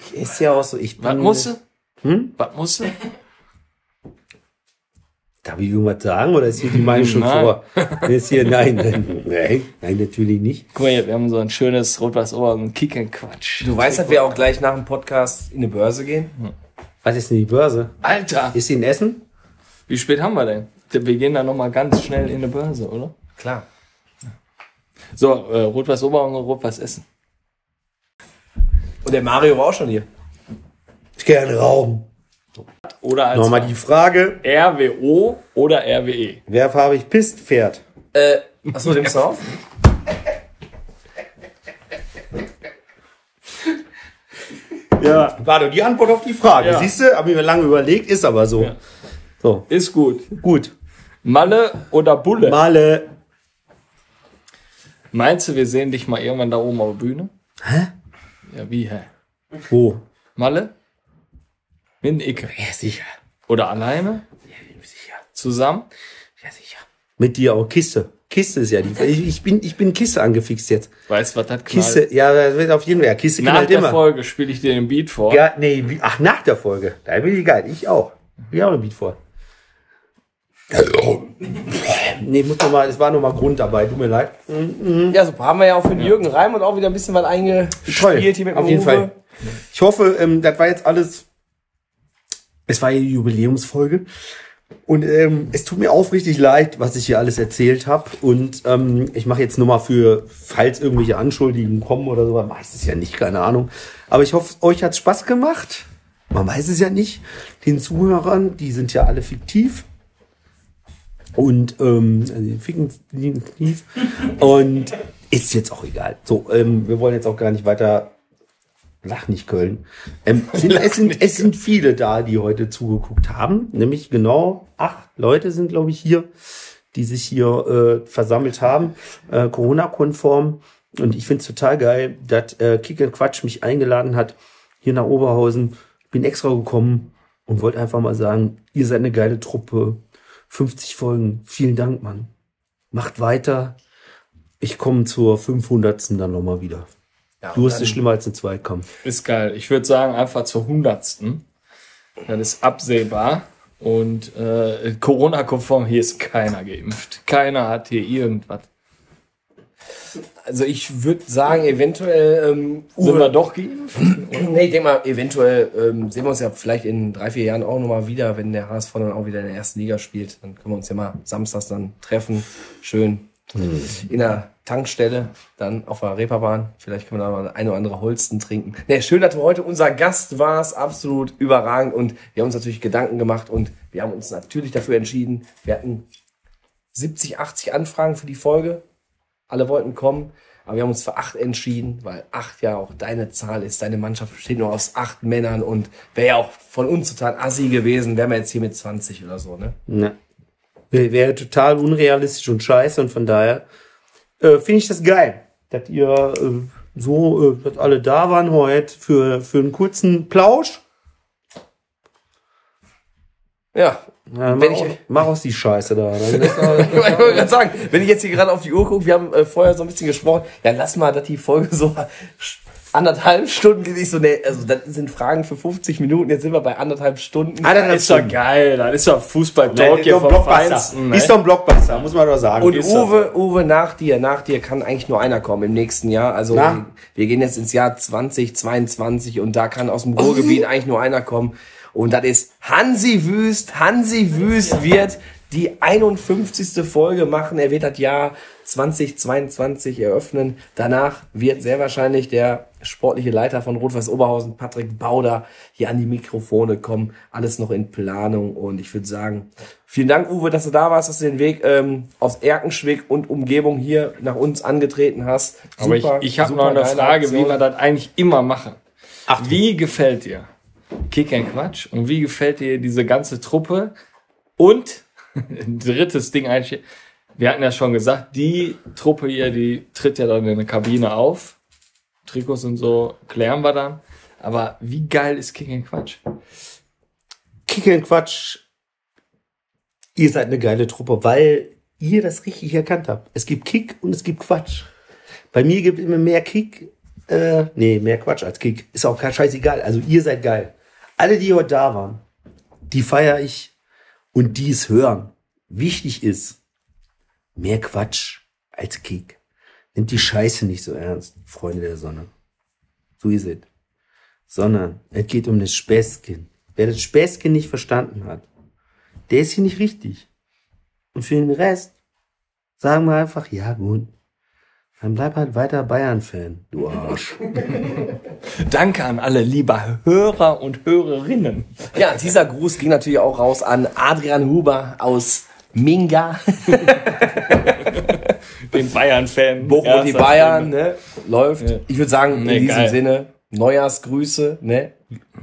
ich esse ja auch so, ich bin, Was musst du? Hm? Was musst du? Darf ich irgendwas sagen oder ist hier die Meinung schon Nein. vor? Ist hier, nein, nein, nein, nein, natürlich nicht. Guck mal hier, wir haben so ein schönes Rot-Weiß Oberhausen Kick and Quatsch. Du weißt, dass wir auch gleich nach dem Podcast in eine Börse gehen? Was ist denn die Börse? Alter! Ist sie in Essen? Wie spät haben wir denn? Wir gehen da nochmal ganz schnell in eine Börse, oder? Klar. So, äh, Rot-Weiß Oberhausen und Rot-Weiß Essen. Und der Mario war auch schon hier. Ich gerne rauchen. Oder als Nochmal die Frage, RWO oder? RWE? wer farbig pisst, fährt. Äh, achso, nimmst du auf? Ja. War doch die Antwort auf die Frage. Ja. Siehst du, habe ich mir lange überlegt, ist aber so. Ja. So, Ist gut. gut. Malle oder Bulle? Male. Meinst du, wir sehen dich mal irgendwann da oben auf der Bühne? Hä? Ja, wie, hä? Wo? Malle? Mit Icke. Ja, sicher. Oder alleine? Sicher. Zusammen? Ja, sicher. Mit dir auch Kiste. Kiste ist ja die. Ich, bin, ich bin Kiste angefixt jetzt. Weißt du, was das Kiste, knallt? ja, das wird auf jeden Fall. Ja, Kiste Nach der immer. Folge spiele ich dir den Beat vor. Ja, nee, ach, nach der Folge. Da bin ich geil. Ich auch. Ich auch ein Beat vor. Nee, muss noch mal, es war noch mal Grund dabei. Tut mir leid. Ja, super. Haben wir ja auch für den Jürgen Reim und auch wieder ein bisschen was eingespielt hier mit dem auf jeden Uwe. Fall. Ich hoffe, ähm, das war jetzt alles. Es war ja die Jubiläumsfolge. Und ähm, es tut mir aufrichtig leid, was ich hier alles erzählt habe. Und ähm, ich mache jetzt nur mal für, falls irgendwelche Anschuldigungen kommen oder so, meistens ja nicht, keine Ahnung. Aber ich hoffe, euch hat's Spaß gemacht. Man weiß es ja nicht. Den Zuhörern, die sind ja alle fiktiv. Und ähm, also die ficken fiktiv. Und ist jetzt auch egal. So, ähm, wir wollen jetzt auch gar nicht weiter lach nicht Köln. Ähm, sind, es, sind, es sind viele da, die heute zugeguckt haben. Nämlich genau acht Leute sind, glaube ich, hier, die sich hier äh, versammelt haben, äh, Corona-konform. Und ich finde es total geil, dass äh, Kick and Quatsch mich eingeladen hat, hier nach Oberhausen. Bin extra gekommen und wollte einfach mal sagen, ihr seid eine geile Truppe. 50 Folgen. Vielen Dank, Mann. Macht weiter. Ich komme zur 500. dann nochmal wieder. du hast es schlimmer als ein Zweikampf. Ist geil. Ich würde sagen, einfach zur hundertsten. Das ist absehbar. Und äh, Corona-konform, hier ist keiner geimpft. Keiner hat hier irgendwas. Also ich würde sagen, eventuell ähm, Sind wir doch geimpft? Nee, ich denke mal, eventuell ähm, sehen wir uns ja vielleicht in drei, vier Jahren auch nochmal wieder, wenn der HSV dann auch wieder in der ersten Liga spielt. Dann können wir uns ja mal samstags dann treffen. Schön in der Tankstelle, dann auf der Reeperbahn. Vielleicht können wir da mal ein oder andere Holsten trinken. Nee, schön, dass du heute unser Gast warst. Absolut überragend. Und wir haben uns natürlich Gedanken gemacht und wir haben uns natürlich dafür entschieden. Wir hatten 70, 80 Anfragen für die Folge. Alle wollten kommen, aber wir haben uns für acht entschieden, weil acht ja auch deine Zahl ist. Deine Mannschaft besteht nur aus acht Männern und wäre ja auch von uns total assi gewesen, wären wir jetzt hier mit 20 oder so, ne? Ne. Wäre wär total unrealistisch und scheiße und von daher äh, finde ich das geil, dass ihr äh, so, äh, dass alle da waren heute für, für einen kurzen Plausch. Ja. Ja, mach, ich- aus, mach aus die Scheiße da. Dann ich wollte gerade sagen, wenn ich jetzt hier gerade auf die Uhr gucke, wir haben äh, vorher so ein bisschen gesprochen, ja, lass mal, dass die Folge so anderthalb Stunden geht. Ich so, nee, also das sind Fragen für 50 Minuten, jetzt sind wir bei anderthalb Stunden. Das ist doch geil. Das ist doch Fußball-Talk hier doch ein vom Blockbuster. Feinsten. ne? Ist doch ein Blockbuster, muss man doch sagen. Und Ist Uwe, Uwe, nach dir, nach dir kann eigentlich nur einer kommen im nächsten Jahr. Also Na? wir, wir gehen jetzt ins Jahr 2022 und da kann aus dem Ruhrgebiet eigentlich nur einer kommen. Und das ist Hansi Wüst. Hansi Wüst wird die 51. Folge machen. Er wird das Jahr 2022 eröffnen. Danach wird sehr wahrscheinlich der sportliche Leiter von Rot-Weiß Oberhausen, Patrick Bauder, hier an die Mikrofone kommen. Alles noch in Planung. Und ich würde sagen, vielen Dank, Uwe, dass du da warst, dass du den Weg ähm, aus Erkenschwick und Umgebung hier nach uns angetreten hast. Aber Super, ich, ich habe noch eine Frage, Aktion. wie wir das eigentlich immer machen. Wie gefällt dir Kick and Quatsch und wie gefällt dir diese ganze Truppe? Und ein drittes Ding eigentlich, wir hatten ja schon gesagt, die Truppe hier, die tritt ja dann in der Kabine auf. Trikots und so klären wir dann. Aber wie geil ist Kick and Quatsch? Kick and Quatsch. Ihr seid eine geile Truppe, weil ihr das richtig erkannt habt. Es gibt Kick und es gibt Quatsch. Bei mir gibt es immer mehr Kick, äh, nee, mehr Quatsch als Kick. Ist auch scheißegal. Also ihr seid geil. Alle, die heute da waren, die feiere ich und die es hören. Wichtig ist, mehr Quatsch als Kick. Nimmt die Scheiße nicht so ernst, Freunde der Sonne. So ist es. Sondern es geht um das Späßchen. Wer das Späßchen nicht verstanden hat, der ist hier nicht richtig. Und für den Rest sagen wir einfach, ja gut, dann bleib halt weiter Bayern-Fan, du Arsch. Danke an alle lieber Hörer und Hörerinnen. Ja, dieser Gruß ging natürlich auch raus an Adrian Huber aus Minga, Den Bayern-Fan. Bochum und die Bayern, ne? Läuft. Ja. Ich würde sagen, Nee, in diesem geil. Sinne, Neujahrsgrüße, ne?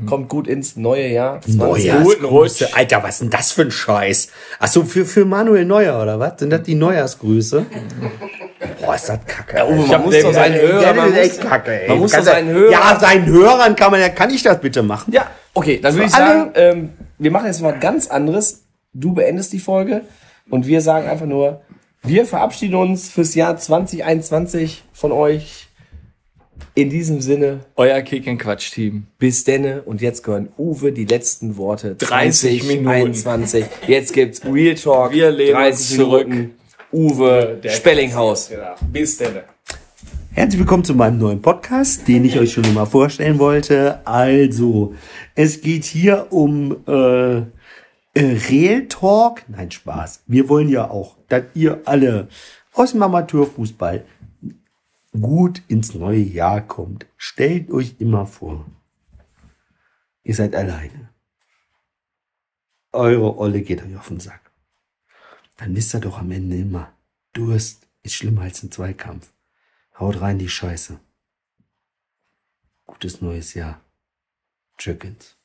Kommt gut ins neue Jahr. Neujahrsgrüße. Alter, was ist denn das für ein Scheiß? Ach so, für, für Manuel Neuer, oder was? Sind das die Neujahrsgrüße? Boah, ist das kacke. Ja, Uwe, Ich man muss doch seinen Ja, Hörern, man muss, echt kacke, ey. man muss doch seinen Hörern, Ja, seinen Hörern kann man ja, kann ich das bitte machen? Ja, okay, dann würde ich sagen, ähm, wir machen jetzt mal ganz anderes. Du beendest die Folge und wir sagen einfach nur, wir verabschieden uns fürs Jahr 2021 von euch. In diesem Sinne, Euer Kick and Quatsch Team. bis denne und jetzt gehören Uwe die letzten Worte. 30 Minuten. 21. Jetzt gibt's Real Talk. Wir lehnen 30 uns zurück. Minuten. Uwe Spellinghaus. Bis denn. Herzlich willkommen zu meinem neuen Podcast, den ich euch schon immer vorstellen wollte. Also, es geht hier um äh, äh, Real Talk. Nein, Spaß. Wir wollen ja auch, dass ihr alle aus dem Amateurfußball gut ins neue Jahr kommt. Stellt euch immer vor, ihr seid alleine. Eure Olle geht euch auf den Sack. Dann wisst ihr doch am Ende immer, Durst ist schlimmer als ein Zweikampf. Haut rein die Scheiße. Gute gutes neues Jahr. Tschüss.